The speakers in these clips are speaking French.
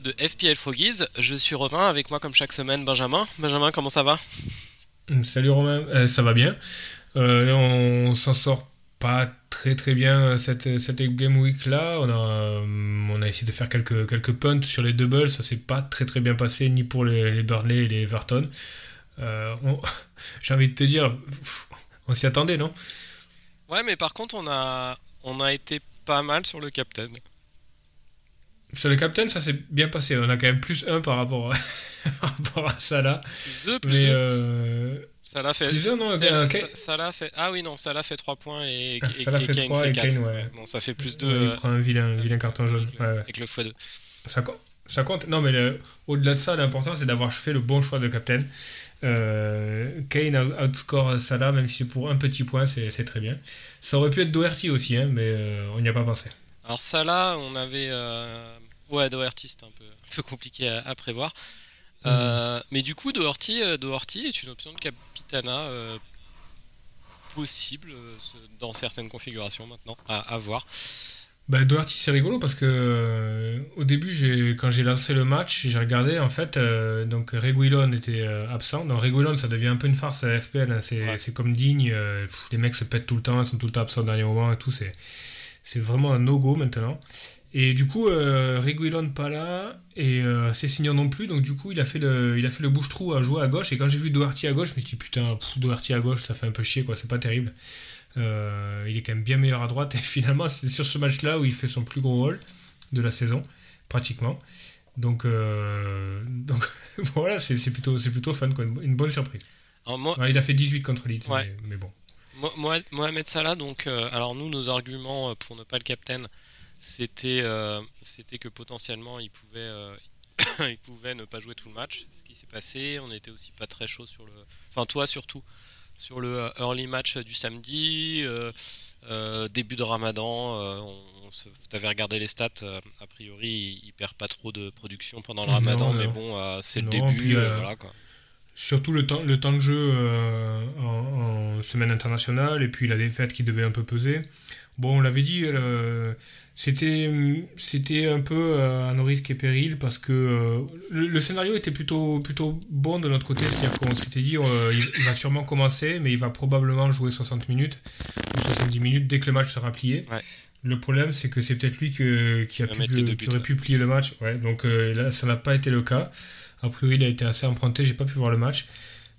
Épisode de FPL Froggies. Je suis Romain, avec moi comme chaque semaine Benjamin. Benjamin, comment ça va? Salut Romain, Euh, ça va bien. Euh, on s'en sort pas très très bien euh, cette, cette game week là. On a, on a essayé de faire quelques, quelques punts sur les doubles, ça s'est pas très très bien passé ni pour les, les Burnley et les Everton. Euh, on- J'ai envie de te dire, on s'y attendait non? Ouais, mais par contre, on a, on a été pas mal sur le captain. Sur le captain, ça s'est bien passé. On a quand même plus 1 par rapport à, par rapport à ça là. Plus 2, plus Mais 2. euh, Ça l'a fait. plus un, non, ça- un- ça- ça l'a fait. Ah oui, non, ça l'a fait 3 points et, et, Ah, Salah et fait Kane trois fait et 4. Kane, ouais. Bon, ça fait plus 2 ouais, il prend un vilain, vilain carton jaune. avec, le- Ouais, ouais. avec le x2. Ça, ça compte. Non, mais le- au-delà de ça, l'important c'est d'avoir fait le bon choix de captain. Euh, Kane out- outscore Salah, même si c'est pour un petit point, c'est très bien. Ça aurait pu être Doherty aussi, hein, mais euh, on n'y a pas pensé. Alors là, on avait... euh, Ouais, Doherty, c'était un peu, un peu compliqué à, à prévoir. Euh, mais du coup, Doherty, euh, Doherty est une option de capitana euh, possible dans certaines configurations maintenant, à, à voir. Bah, Doherty, c'est rigolo parce que euh, au début, j'ai- quand j'ai lancé le match, j'ai regardé en fait, euh, donc Reguilon était euh, absent. Dans Reguilon, ça devient un peu une farce à FPL. hein, c'est Ouais. comme digne. pff, les mecs se pètent tout le temps, ils sont tout le temps absents au dernier moment et tout. C'est vraiment un no-go maintenant. Et du coup, euh, Reguilon pas là et euh, Cessignon non plus. Donc du coup, il a fait le, il a fait le bouche-trou à jouer à gauche. Et quand j'ai vu Doherty à gauche, je me suis dit putain, pff, Doherty à gauche, ça fait un peu chier quoi. C'est pas terrible. Euh, il est quand même bien meilleur à droite et finalement c'est sur ce match-là où il fait son plus gros rôle de la saison, pratiquement. Donc, euh, donc voilà, c'est plutôt, plutôt fun, quoi. une une bonne surprise. Alors, moi, Ouais, il a fait 18 contre Leeds, Ouais. mais, mais bon. Mo- Mohamed Salah, donc, euh, alors nous, nos arguments pour ne pas le captain, c'était euh, c'était que potentiellement il pouvait, euh, il pouvait ne pas jouer tout le match. Ce qui s'est passé. On était aussi pas très chaud sur le. Enfin, toi surtout, sur le euh, early match du samedi, euh, euh, début de ramadan. euh, on, on se- T'avais regardé les stats, a priori, il, il perd pas trop de production pendant le Non, ramadan, non. mais bon, c'est le début. puis, voilà, quoi. Surtout le temps, le temps de jeu en, en semaine internationale et puis la défaite qui devait un peu peser. Bon, on l'avait dit, c'était c'était un peu euh, à nos risques et périls parce que euh, le, le scénario était plutôt, plutôt bon de notre côté. C'est-à-dire qu'on s'était dit, euh, il, va sûrement commencer, mais il va probablement jouer 60 minutes ou 70 minutes dès que le match sera plié. Ouais. Le problème, c'est que c'est peut-être lui que- qui, a pu, qui aurait ouais. pu plier le match. Ouais, donc euh, là, ça n'a pas été le cas. A priori, il a été assez emprunté, j'ai pas pu voir le match.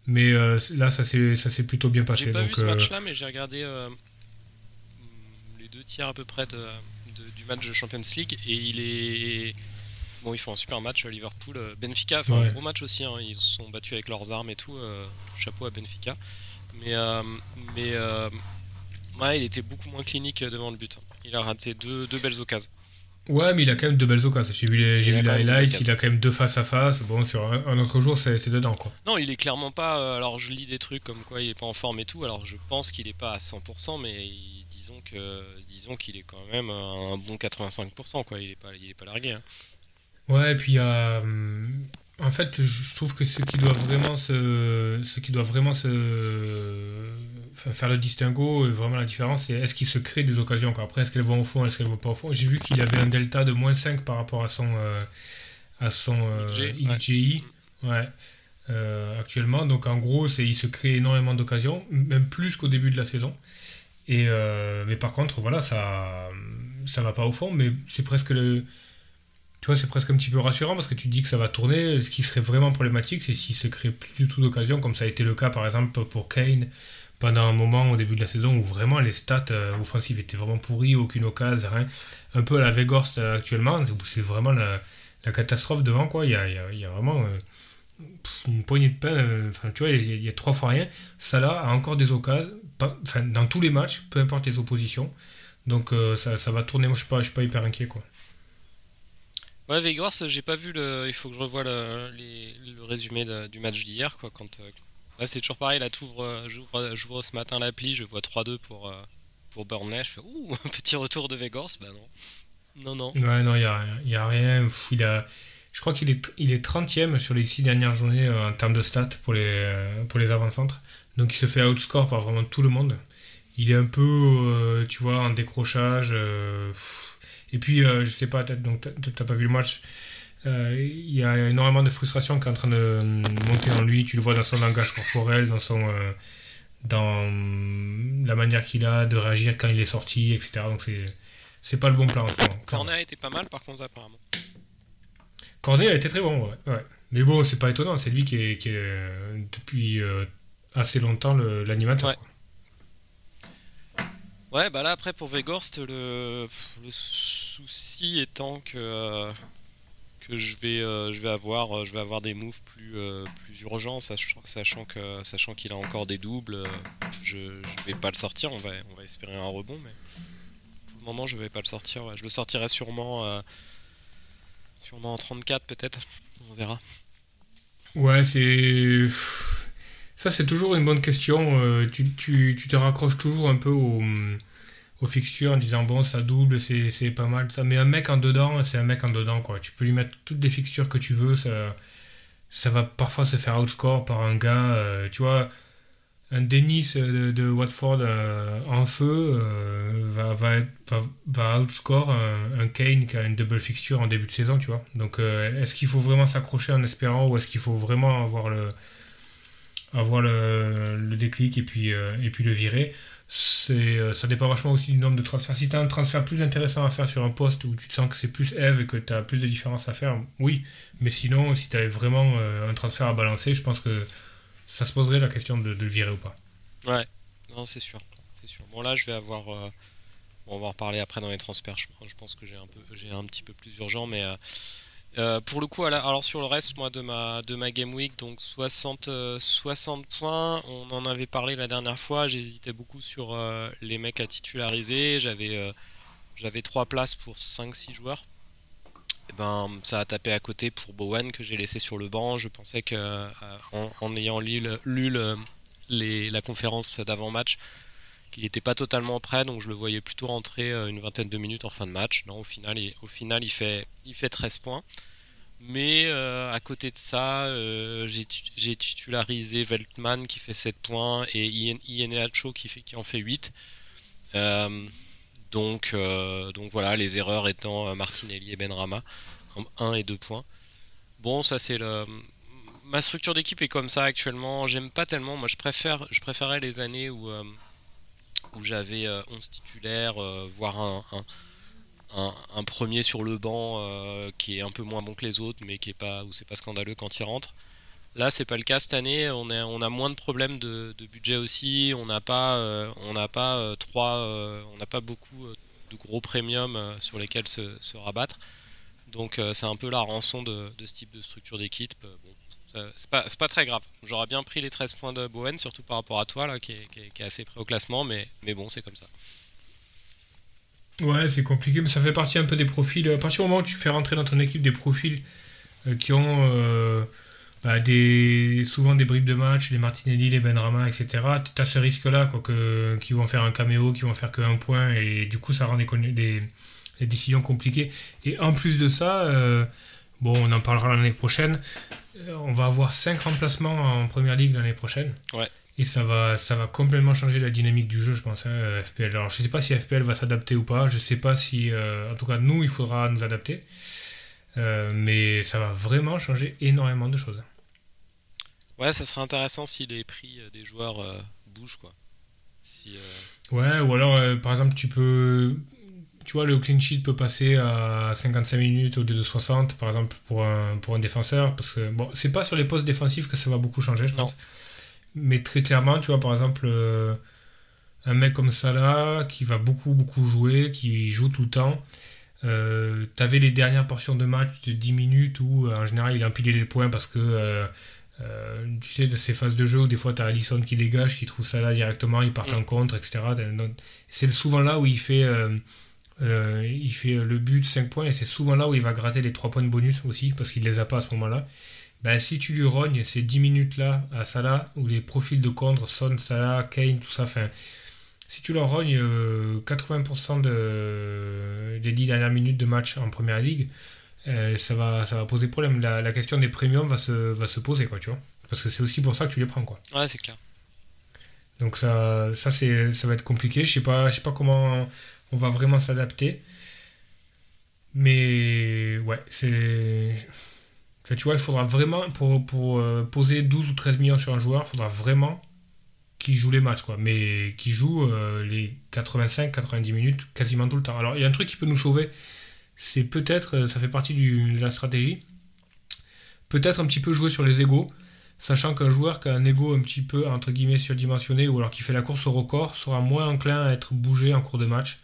Mais euh, là, ça s'est ça s'est plutôt bien passé. J'ai pas donc, vu ce euh, match-là, mais j'ai regardé euh, les deux tiers à peu près de, de- du match de Champions League et il est bon. Ils font un super match euh, Liverpool, euh, Benfica, fait Ouais. un gros match aussi. hein, ils se sont battus avec leurs armes et tout. euh, chapeau à Benfica. Mais euh, mais euh, ouais, il était beaucoup moins clinique devant le but. Il a raté deux, deux belles occasions. Ouais, mais il a quand même de belles occasions. J'ai vu les, j'ai vu highlights, occasions. il a quand même deux face à face. Bon, sur un, un autre jour, c'est c'est dedans, quoi. Non, il est clairement pas. alors, je lis des trucs comme quoi il est pas en forme et tout. Alors, je pense qu'il est pas à 100%, mais il- disons que disons qu'il est quand même à un bon 85%. Quoi, il est pas il est pas largué. hein. Ouais, et puis hum, en fait, je trouve que ce qui doit vraiment se, ce qui doit vraiment se, enfin, faire le distinguo, et vraiment la différence, c'est est-ce qu'il se crée des occasions. quoi. Après, est-ce qu'elles vont au fond, est-ce qu'elles vont pas au fond? J'ai vu qu'il avait un delta de moins 5 par rapport à son, euh, à son euh, ouais. XGI. Ouais. Euh, actuellement, donc en gros, c'est il se crée énormément d'occasions, même plus qu'au début de la saison. Euh, mais par contre, voilà, ça, ça va pas au fond, mais c'est presque le, tu vois, c'est presque un petit peu rassurant parce que tu te dis que ça va tourner. Ce qui serait vraiment problématique, c'est s'il se crée plus du tout d'occasion, comme ça a été le cas par exemple pour Kane pendant un moment au début de la saison où vraiment les stats euh, offensives étaient vraiment pourries, aucune occasion, rien. Un peu à la Weghorst euh, actuellement, c'est vraiment la, catastrophe devant quoi. Il y a, il y a- vraiment une poignée de pain. Enfin, tu vois, il a, il y a trois fois rien. Salah a encore des occasions, pas- enfin, dans tous les matchs, peu importe les oppositions. Donc euh, ça, ça va tourner. Moi, je suis pas, je suis pas hyper inquiet quoi. Ouais, Vegas, j'ai pas vu le. Il faut que je revoie le, le résumé du match d'hier, quoi. Quand, là, c'est toujours pareil. Là, j'ouvre, j'ouvre ce matin l'appli, je vois 3-2 pour, pour Burnley. Je fais ouh, petit retour de Vegas. Bah non. Non, non. Ouais, non, il y a, y a rien. Il a, je crois qu'il est, il est 30ème sur les 6 dernières journées euh, en termes de stats pour les, euh, pour les avant-centres. Donc il se fait outscore par vraiment tout le monde. Il est un peu, euh, tu vois, en décrochage. et puis, je sais pas, donc t'as pas vu le match. Il y a énormément de frustration qui est en train de monter en lui. Tu le vois dans son langage corporel, dans son dans la manière qu'il a de réagir quand il est sorti, etc. Donc c'est c'est pas le bon plan en moment. Cornet était pas mal par contre apparemment. Cornet a été très bon, ouais. Mais bon, c'est pas étonnant, c'est lui qui est, qui est depuis euh, assez longtemps l'animateur. Ouais. ouais. bah là après pour Vegorst, le, le souci étant que, euh, que je, vais, euh, je, vais avoir, je vais avoir des moves plus, plus urgents, sachant, sachant qu'il sachant qu'il a encore des doubles. je, je vais pas le sortir, on va, on va espérer un rebond, mais moment, je vais pas le sortir. Je le sortirai sûrement, euh, sûrement en 34 peut-être. On verra. Ouais, c'est. Ça, c'est toujours une bonne question. Euh, tu, te raccroches toujours un peu aux, aux fixtures en disant bon, ça double, c'est pas mal. Ça. Mais un mec en dedans, c'est un mec en dedans. quoi. Tu peux lui mettre toutes les fixtures que tu veux. Ça, va parfois se faire outscore par un gars. Euh, tu vois, un Dennis euh, de, Watford en feu va, outscore un, Kane qui a une double fixture en début de saison, tu vois. Donc est-ce qu'il faut vraiment s'accrocher en espérant ou est-ce qu'il faut vraiment avoir le, avoir le, déclic et puis, et puis le virer c'est, ça dépend vachement aussi du nombre de transferts. Si tu as un transfert plus intéressant à faire sur un poste où tu te sens que c'est plus Eve et que tu as plus de différences à faire, oui. Mais sinon, si tu avais vraiment un transfert à balancer, je pense que ça se poserait la question de, le virer ou pas. Ouais, non, c'est sûr. c'est sûr. Bon, là, je vais avoir. Euh, on va en reparler après dans les transferts. Je, pense que j'ai un, peu, j'ai un petit peu plus urgent, mais. Euh, euh, pour le coup, alors sur le reste, moi de ma, de Game Week, donc 60, 60 points, on en avait parlé la dernière fois, j'hésitais beaucoup sur les mecs à titulariser, j'avais j'avais 3 places pour 5-6 joueurs. Eh ben, ça a tapé à côté pour Bowen que j'ai laissé sur le banc. Je pensais que euh, en, ayant lu, la conférence d'avant-match, qu'il n'était pas totalement prêt, donc je le voyais plutôt rentrer euh, une vingtaine de minutes en fin de match. Non, au final, il, au final, il fait, il fait 13 points. Mais euh, à côté de ça, j'ai titularisé Veltman qui fait 7 points et Ian qui, qui en fait 8. Donc, euh, donc voilà, les erreurs étant euh, Martinelli et Benrama, 1 et 2 points. Bon, ça c'est le. Ma structure d'équipe est comme ça actuellement. J'aime pas tellement. Moi, je préfère, je préférais les années où, euh, où j'avais 11 titulaires, voire un, un, premier sur le banc qui est un peu moins bon que les autres, mais qui est pas, où c'est pas scandaleux quand il rentre. Là, c'est pas le cas cette année. On, on a moins de problèmes de, budget aussi. On n'a pas, euh, on n'a pas euh, trois, euh, on n'a pas beaucoup de gros premiums sur lesquels se, rabattre. Donc, c'est un peu la rançon de, ce type de structure d'équipe. C'est pas, pas, très grave. J'aurais bien pris les 13 points de Bowen, surtout par rapport à toi, là, qui est, assez près au classement, mais, mais bon, c'est comme ça. Ouais, c'est compliqué, mais ça fait partie un peu des profils. À partir du moment où tu fais rentrer dans ton équipe des profils qui ont bah, des, souvent des bribes de match, les Martinelli, les Benrama, etc. Tu as ce risque-là, quoi, que, qui vont faire un caméo, qui vont faire qu'un point, et du coup, ça rend des, des, décisions compliquées. Et en plus de ça, euh, bon, on en parlera l'année prochaine, euh, on va avoir 5 remplacements en première ligue l'année prochaine. Ouais. Et ça va, ça va complètement changer la dynamique du jeu, je pense, hein, FPL. Alors, je sais pas si FPL va s'adapter ou pas, je sais pas si, euh, en tout cas, nous, il faudra nous adapter. mais ça va vraiment changer énormément de choses. Ouais, ça serait intéressant si les prix euh, des joueurs euh, bougent, quoi. Si, euh, Ouais, ou alors, par exemple, tu peux. Tu vois, le clean sheet peut passer à 55 minutes au lieu de 60, par exemple, pour un, pour un défenseur. Parce que, bon, c'est pas sur les postes défensifs que ça va beaucoup changer, je pense. Mais très clairement, tu vois, par exemple, un mec comme ça là, qui va beaucoup, beaucoup jouer, qui joue tout le temps. Euh, T'avais les dernières portions de match de 10 minutes où en général il empilait les points parce que euh, tu sais, de ces phases de jeu où des fois tu as Allison qui dégage, qui trouve ça là directement, il part en contre, etc. C'est souvent là où il fait Euh, il fait le but 5 points et c'est souvent là où il va gratter les 3 points de bonus aussi parce qu'il les a pas à ce moment-là. Ben, si tu lui rognes ces 10 minutes là à Salah où les profils de contre Son, Salah, Kane, tout ça, fin, si tu leur rognes 80% de, des 10 dernières minutes de match en première ligue, euh, ça, va, ça va poser problème. La, la, question des premiums va se, va se poser, quoi, tu vois. Parce que c'est aussi pour ça que tu les prends, quoi. Ouais, c'est clair. Donc ça, ça, ça va être compliqué. Je sais pas, je sais pas comment on va vraiment s'adapter. Mais ouais, c'est... tu vois, il faudra vraiment, pour, euh, poser 12 ou 13 millions sur un joueur, il faudra vraiment qu'il joue les matchs, quoi. Mais qu'il joue euh, les 85-90 minutes quasiment tout le temps. Alors, il y a un truc qui peut nous sauver, c'est peut-être, euh, ça fait partie de la stratégie, peut-être un petit peu jouer sur les égaux, sachant qu'un joueur qui a un ego un petit peu, entre guillemets, surdimensionné, ou alors qui fait la course au record, sera moins enclin à être bougé en cours de match.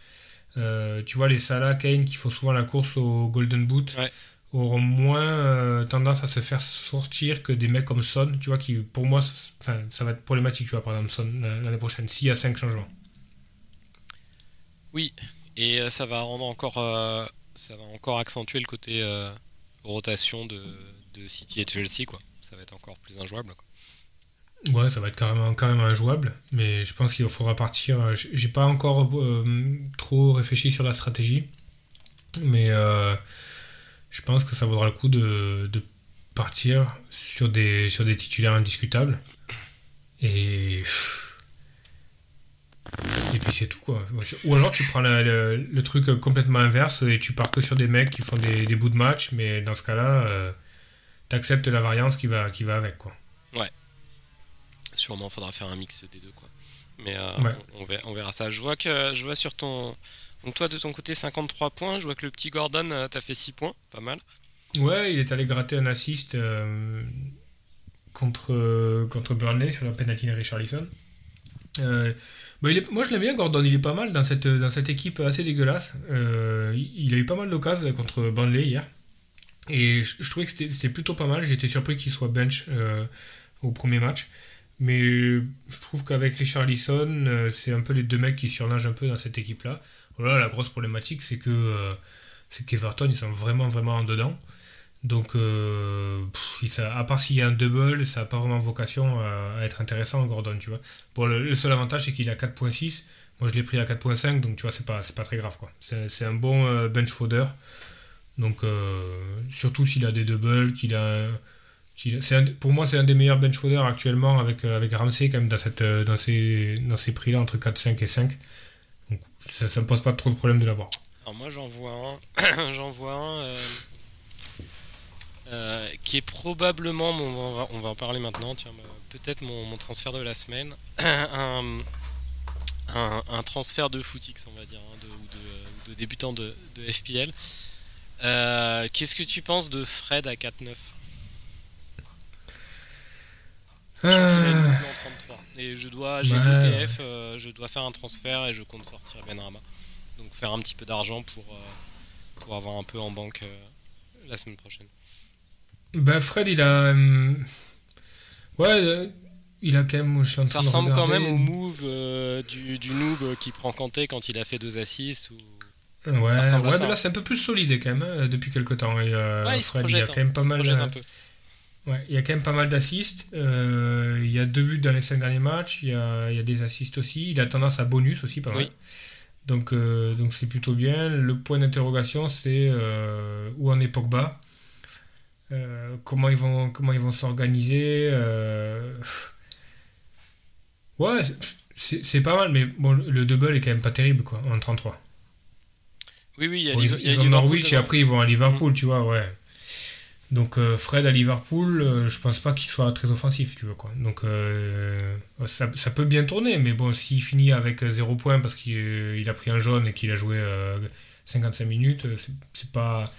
Euh, tu vois, les Salah, Kane, qui font souvent la course au Golden Boot, auront moins euh, tendance à se faire sortir que des mecs comme Son, tu vois, qui, pour moi, ça va être problématique, tu vois, par exemple, Son, l'année prochaine, s'il y a 5 changements. Oui, et ça va rendre encore ça va encore accentuer le côté euh, rotation de, City et Chelsea, quoi. Ça va être encore plus injouable. Ouais, ça va être carrément, carrément injouable, mais je pense qu'il faudra partir. Euh, j'ai pas encore euh, trop réfléchi sur la stratégie, mais je pense que ça vaudra le coup de, partir sur des, sur des titulaires indiscutables. Et. Et puis c'est tout quoi. Ou alors tu prends le, truc complètement inverse et tu pars que sur des mecs qui font des, bouts de match, mais dans ce cas-là, euh, t'acceptes la variance qui va, qui va avec quoi. Ouais. Sûrement faudra faire un mix des deux quoi. Mais euh, on, verra, ça. Je vois que je vois sur ton. Donc toi de ton côté 53 points, je vois que le petit Gordon euh, t'as fait 6 points, pas mal. Ouais, il est allé gratter un assist contre, contre Burnley sur la penalty de Richarlison. Euh, moi, je l'aime bien, Gordon. Il est pas mal dans cette, dans cette équipe assez dégueulasse. Euh, il a eu pas mal d'occasions contre Burnley hier. Et je, trouvais que c'était plutôt pas mal. J'étais surpris qu'il soit bench euh, au premier match. Mais je trouve qu'avec Richard Lisson, euh, c'est un peu les deux mecs qui surnagent un peu dans cette équipe-là. Voilà, la grosse problématique, c'est que c'est qu'Everton, ils sont vraiment, vraiment en dedans. Donc, euh, à part s'il y a un double, ça n'a pas vraiment vocation à, être intéressant, Gordon, tu vois. Bon, le, seul avantage, c'est qu'il a 4.6. Moi, je l'ai pris à 4.5, donc tu vois, c'est pas, pas très grave, quoi. C'est un bon euh, bench fodder. Donc, euh, surtout s'il a des doubles, qu'il a. pour moi, c'est un des meilleurs bench fodder actuellement avec, avec Ramsey, quand même, dans, cette, dans ces, dans ces prix-là, entre 4, 5 et 5. Donc, ça ne me pose pas trop de problème de l'avoir. Alors, moi, j'en vois un. j'en vois un euh, qui est probablement, on va, en parler maintenant, tiens, bah, peut-être mon, transfert de la semaine, un, transfert de footix, on va dire, hein, de, de, débutant de, FPL. Euh, qu'est-ce que tu penses de Fred à 4-9 euh... Et je dois, j'ai euh, je dois faire un transfert et je compte sortir Benrama. Donc faire un petit peu d'argent pour, pour avoir un peu en banque la semaine prochaine. Ben Fred, il a. Euh, ouais, euh, il a quand même. Ça ressemble quand même au move euh, du, du, noob qui prend Kanté quand il a fait deux assists. Ou... Ouais, ouais mais là c'est un peu plus solide quand même hein, depuis quelques temps. Et, ouais, il Fred, il a quand même hein, pas mal. Ouais, il y a quand même pas mal d'assists. il y a deux buts dans les cinq derniers matchs. Il y a, il y a des assists aussi. Il a tendance à bonus aussi, pas mal. Donc, donc c'est plutôt bien. Le point d'interrogation, c'est où en est Pogba? Euh, comment ils vont comment ils vont s'organiser? Euh, ouais c'est pas mal mais bon le double est quand même pas terrible quoi en 33 oui oui il y a, ils, ont Norwich et après ils vont à Liverpool mm. tu vois ouais donc euh, Fred à Liverpool je pense pas qu'il soit très offensif tu vois quoi donc ça, ça, peut bien tourner mais bon s'il finit avec 0 points parce qu'il a pris un jaune et qu'il a joué 55 minutes c'est pas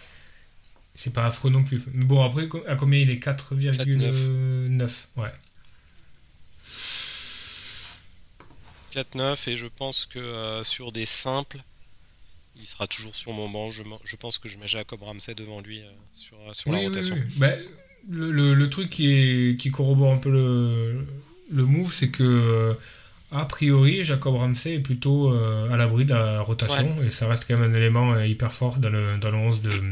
c'est pas affreux non plus. Mais bon, après, à combien il est? 4,9 Ouais. 4,9 et je pense que euh, sur des simples, il sera toujours sur mon banc. Je, je pense que je mets Jacob Ramsey devant lui euh, sur, euh, sur la rotation. Bah, le, le, truc qui, est, qui corrobore un peu le, le move, c'est que a priori, Jacob Ramsey est plutôt euh, à l'abri de la rotation et ça reste quand même un élément euh, hyper fort dans le, dans le 11 de,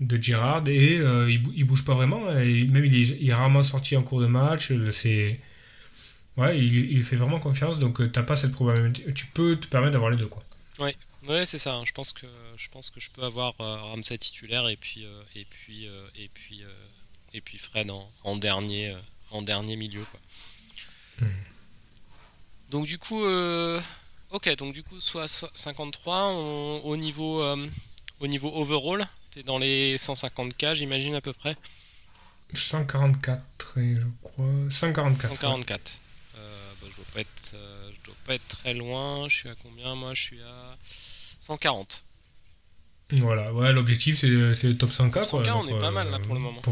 de Girard et euh, il, il bouge pas vraiment. Et même il est, il est rarement sorti en cours de match. C'est ouais, il, il lui fait vraiment confiance donc euh, t'as pas cette probabilité. Tu peux te permettre d'avoir les deux quoi. Ouais, c'est ça. hein. Je pense que je pense que je peux avoir euh, Ramsey titulaire et puis euh, et puis euh, et puis euh, et puis Fred en, en dernier euh, en dernier milieu quoi. Hmm. Donc du coup, euh, ok, donc du coup soit, soit 53 on- au niveau euh, au niveau overall, t'es dans les 150k j'imagine à peu près. 144 et je crois 144. ouais. 144. Euh, bah, je dois pas être euh, je dois pas être très loin. Je suis à combien moi Je suis à 140. Voilà, ouais, l'objectif c'est le top 100K. Top 100K, quoi, on est pas mal, là, pour le moment.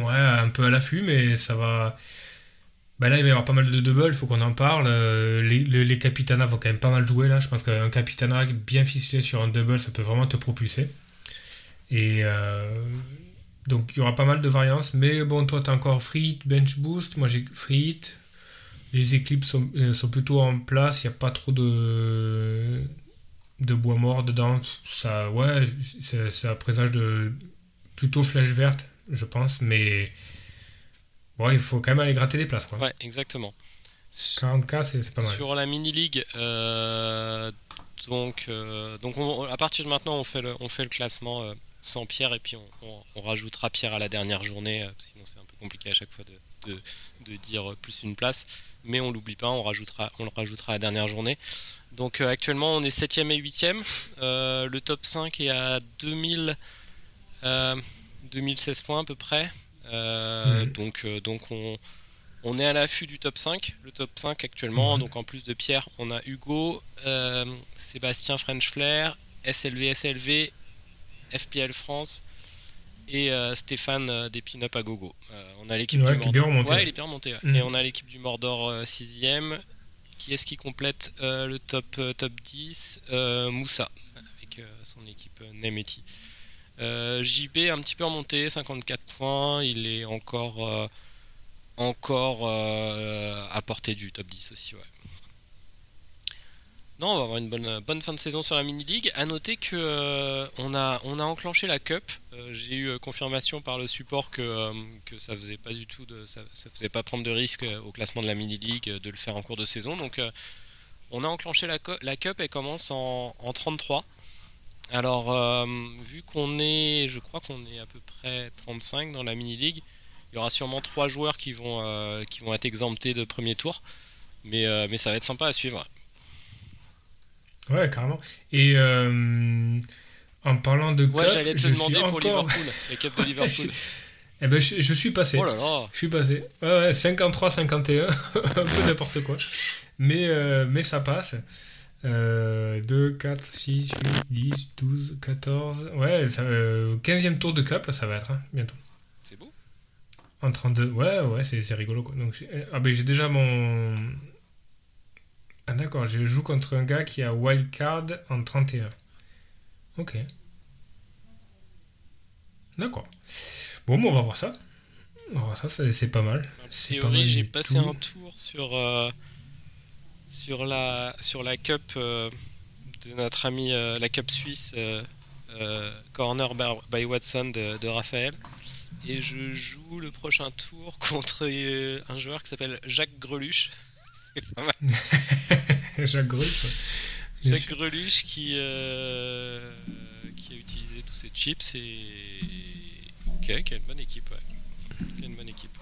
Ouais, un peu à l'affût, mais ça va. Bah là, il va y avoir pas mal de doubles, il faut qu'on en parle. Euh, Les, les, vont quand même pas mal jouer là. Je pense qu'un Capitana bien ficelé sur un double, ça peut vraiment te propulser. Et euh, donc il y aura pas mal de variances. Mais bon, toi, tu as encore Free Hit, Bench Boost. Moi, j'ai Free Hit. Les éclipses sont, euh, sont plutôt en place. Il n'y a pas trop de, de bois mort dedans. Ça, ouais, c'est- ça présage de plutôt flèche verte, je pense. Mais bon, il faut quand même aller gratter des places. Quoi. Ouais, exactement. 40K, c'est pas mal. Sur la mini league, euh, donc euh, donc on- à partir de maintenant on fait le on fait le classement euh, sans Pierre et puis on, on- on rajoutera Pierre à la dernière journée. sinon c'est un compliqué à chaque fois de, de, de dire plus une place. Mais on l'oublie pas, on rajoutera on le rajoutera à la dernière journée. Donc euh, actuellement on est 7ème et 8ème. Euh, le top 5 est à 2000 euh, 2016 points à peu près. Euh, Mhm. Donc euh, donc on on est à l'affût du top 5. Le top 5 actuellement, Mhm. donc en plus de Pierre, on a Hugo, euh, Sébastien French Flair, SLV SLV, FPL France et euh, Stéphane euh, des Pin-Up à gogo. Euh, on a l'équipe Ouais, du Mordor. Ouais, il est bien remonté. Mhm. Et on a l'équipe du Mordor 6ème. Qui est-ce qui complète le top, top 10 Euh, Moussa, avec son équipe Nemeti. JB un petit peu remonté, 54 points. Il est encore, encore euh, à portée du top 10 aussi. Ouais. Non, on va avoir une bonne, bonne fin de saison sur la mini league. À noter que euh, on a, a enclenché la cup. Euh, J'ai eu euh, confirmation par le support que, euh, que ça faisait pas du tout de, ça, faisait pas prendre de risque euh, au classement de la mini league euh, de le faire en cours de saison. Donc euh, on a enclenché la, cup et commence en, en 33. Alors euh, vu qu'on est, je crois qu'on est à peu près 35 dans la mini league, il y aura sûrement trois joueurs qui vont, euh, être exemptés de premier tour. Mais, euh, mais ça va être sympa à suivre. Ouais, carrément. Et euh, en parlant de Ouais, cup, j'allais te je demander pour encore... Liverpool, la cup de Liverpool. Eh ben, je, je suis passé. oh là là Je suis passé. Ouais, ouais, 53-51, un peu n'importe quoi. Mais, euh, mais ça passe. Euh, 2, 4, 6, 8, 10, 12, 14. Ouais, ça, euh, 15e tour de cup, là, ça va être, hein, bientôt. C'est beau En 32. Ouais, ouais, c'est c'est rigolo. Quoi. Donc, j'ai- ah, ben, j'ai déjà mon. Ah, d'accord, je joue contre un gars qui a wildcard en 31. Ok. D'accord. Bon, bon, on va voir ça. On va voir ça, c'est c'est pas mal. J'ai passé tout. un tour sur, euh, sur, la, sur la cup euh, de notre ami, euh, la cup suisse Corner by- by Watson de, de Raphaël. Et je joue le prochain tour contre un joueur qui s'appelle Jacques Greluche. C'est pas mal. Jacques. Bien Jacques. Greluche qui, euh, qui a utilisé tous ses chips et ok, qui a une bonne équipe. Ouais. Qui a une bonne équipe.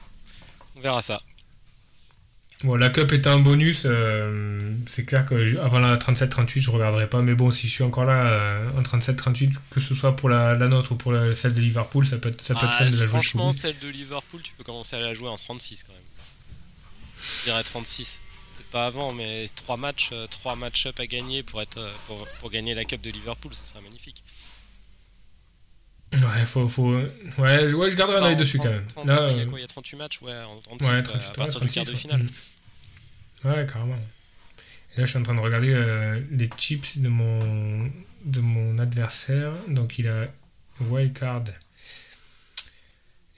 On verra ça. Bon, la cup étant un bonus, euh, c'est clair que je- avant la 37-38, je regarderai pas. Mais bon, si je suis encore là euh, en 37-38, que ce soit pour la, la nôtre ou pour la- celle de Liverpool, ça peut être, ça peut être Ah, fun de la jouer franchement, celle de Liverpool, tu peux commencer à la jouer en 36 quand même. Je dirais 36. Pas avant, mais 3 matchs, 3 match-up à gagner pour, être, euh, pour, pour gagner la Cup de Liverpool, ça serait magnifique. Ouais, faut, faut... Ouais, je- ouais, je garderai un œil dessus 30, quand même. 30, Là, il y a euh, quoi Il y a 38 matchs Ouais, en 36, ouais, ouais, 38, à ouais, partir du quart 36, de ouais. finale. Ouais, carrément. Et là, je suis en train de regarder euh, les chips de mon, de mon adversaire. Donc, il a wildcard.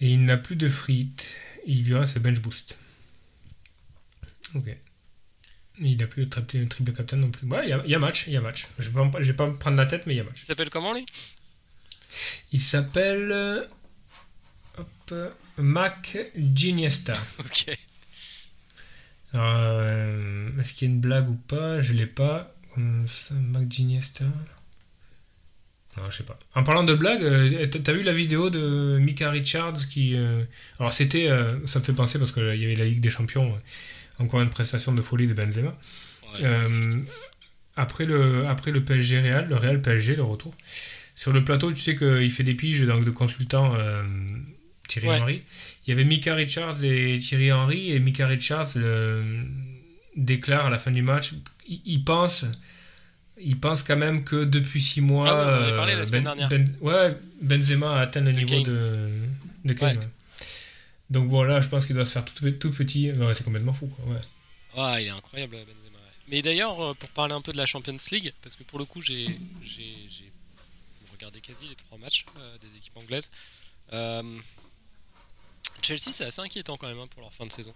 Et il n'a plus de frites. Il lui reste le bench boost. Ok. Il a plus le triple, triple captain non plus. Ouais, il y a, il y a match, il y a match. Je vais pas, je vais pas me prendre la tête, mais il y a match. Il s'appelle comment lui? Il s'appelle. euh, Hop. euh, Mac Giniesta. Ok. Euh, Est-ce qu'il y a une blague ou pas? Je l'ai pas. Ça, Mac Giniesta. Non, je sais pas. En parlant de blague, euh, t'as vu la vidéo de Mika Richards qui. euh, Alors, c'était. euh, ça me fait penser parce qu'il y avait la Ligue des Champions. euh, Encore une prestation de folie de Benzema. Ouais. Euh, après, le, après le PSG Real, le Real PSG, le retour. Sur le plateau, tu sais qu'il fait des piges donc, de consultant euh, Thierry Ouais. Henry. Il y avait Mika Richards et Thierry Henry, et Mika Richards le- déclare à la fin du match il, il pense. Il pense quand même que depuis six mois, Ah oui, on en avait parlé la euh, semaine dernière. ouais, Benzema a atteint le niveau de, de Kane. Ouais. ouais. Donc voilà, je pense qu'il doit se faire tout, tout petit. Ouais, c'est complètement fou. Quoi. Ouais. Ah, il est incroyable Benzema. Mais d'ailleurs, euh, pour parler un peu de la Champions League, parce que pour le coup, j'ai regardé quasi les trois matchs euh, des équipes anglaises. Euh, Chelsea, c'est assez inquiétant quand même hein, pour leur fin de saison.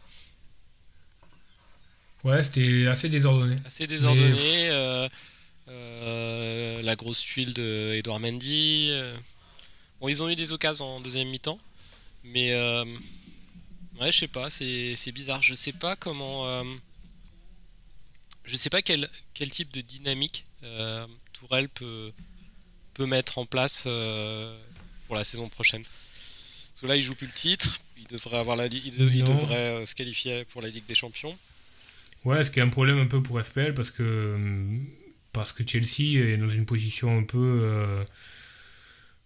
Ouais, c'était assez désordonné. Assez désordonné. euh, la grosse tuile de Edouard Mendy. Bon, ils ont eu des occasions en deuxième mi-temps, mais ouais, je sais pas, c'est bizarre. Je sais pas comment. euh, je sais pas quel, quel type de dynamique euh, Tourelle peut, peut mettre en place euh, pour la saison prochaine. Parce que là, il joue plus le titre. Il devrait avoir la, il, de- il devrait euh, se qualifier pour la Ligue des Champions. Ouais, ce qui est un problème un peu pour FPL parce que parce que Chelsea est dans une position un peu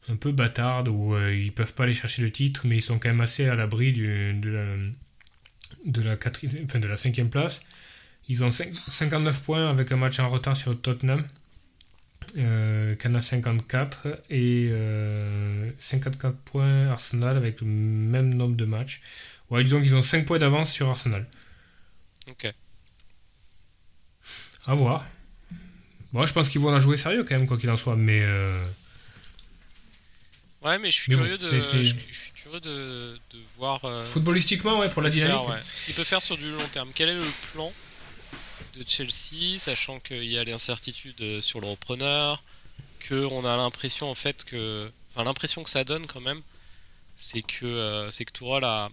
un peu bâtarde où euh, ils peuvent pas aller chercher le titre, mais ils sont quand même assez à l'abri du- de la de la quatrième, enfin de la cinquième place. Ils ont cinq- 59 points avec un match en retard sur Tottenham. Euh, qui en a 54 et euh, 54 points Arsenal avec le même nombre de matchs. Ouais, disons qu'ils ont 5 points d'avance sur Arsenal. Ok. À voir. Bon, je pense qu'ils vont la jouer sérieux quand même, quoi qu'il en soit, mais euh, Ouais, mais je suis Mais bon, curieux de, c'est- c'est- Je, je suis curieux de, de voir. euh, footballistiquement, ouais, pour la dynamique. faire, ouais. Ce qu'il peut faire sur du long terme. Quel est le plan de Chelsea, sachant qu'il y a l'incertitude euh, sur le repreneur, que on a l'impression en fait que, enfin l'impression que ça donne quand même, c'est que euh, c'est que Tourelle a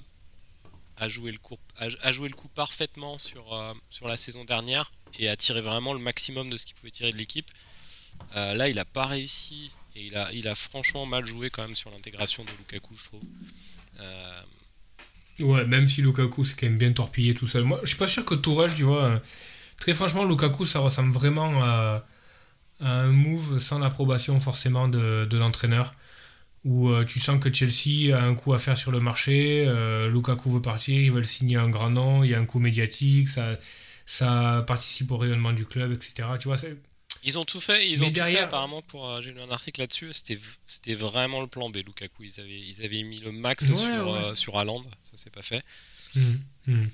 a joué le coup a, a joué le coup parfaitement sur euh, sur la saison dernière et a tiré vraiment le maximum de ce qu'il pouvait tirer de l'équipe. Là, il a pas réussi et il a il a franchement mal joué quand même sur l'intégration de Lukaku, je trouve. Euh, Ouais, même si Lukaku c'est quand même bien torpillé tout seul. Moi, je suis pas sûr que Tourelle, tu vois, euh, très franchement, Lukaku ça ressemble vraiment à, un move sans l'approbation forcément de, l'entraîneur. Où euh, tu sens que Chelsea a un coup à faire sur le marché, Lukaku veut partir, ils veulent signer un grand nom, il y a un coup médiatique, ça, ça participe au rayonnement du club, etc. Tu vois, c'est- Ils ont tout fait, ils ont tout derrière- fait apparemment pour. euh, J'ai lu un article là-dessus. C'était, vraiment le plan B, Lukaku. Ils avaient, ils avaient mis le max Ouais, sur, ouais. euh, sur Haaland. Ça s'est pas fait. Mhm, mhm.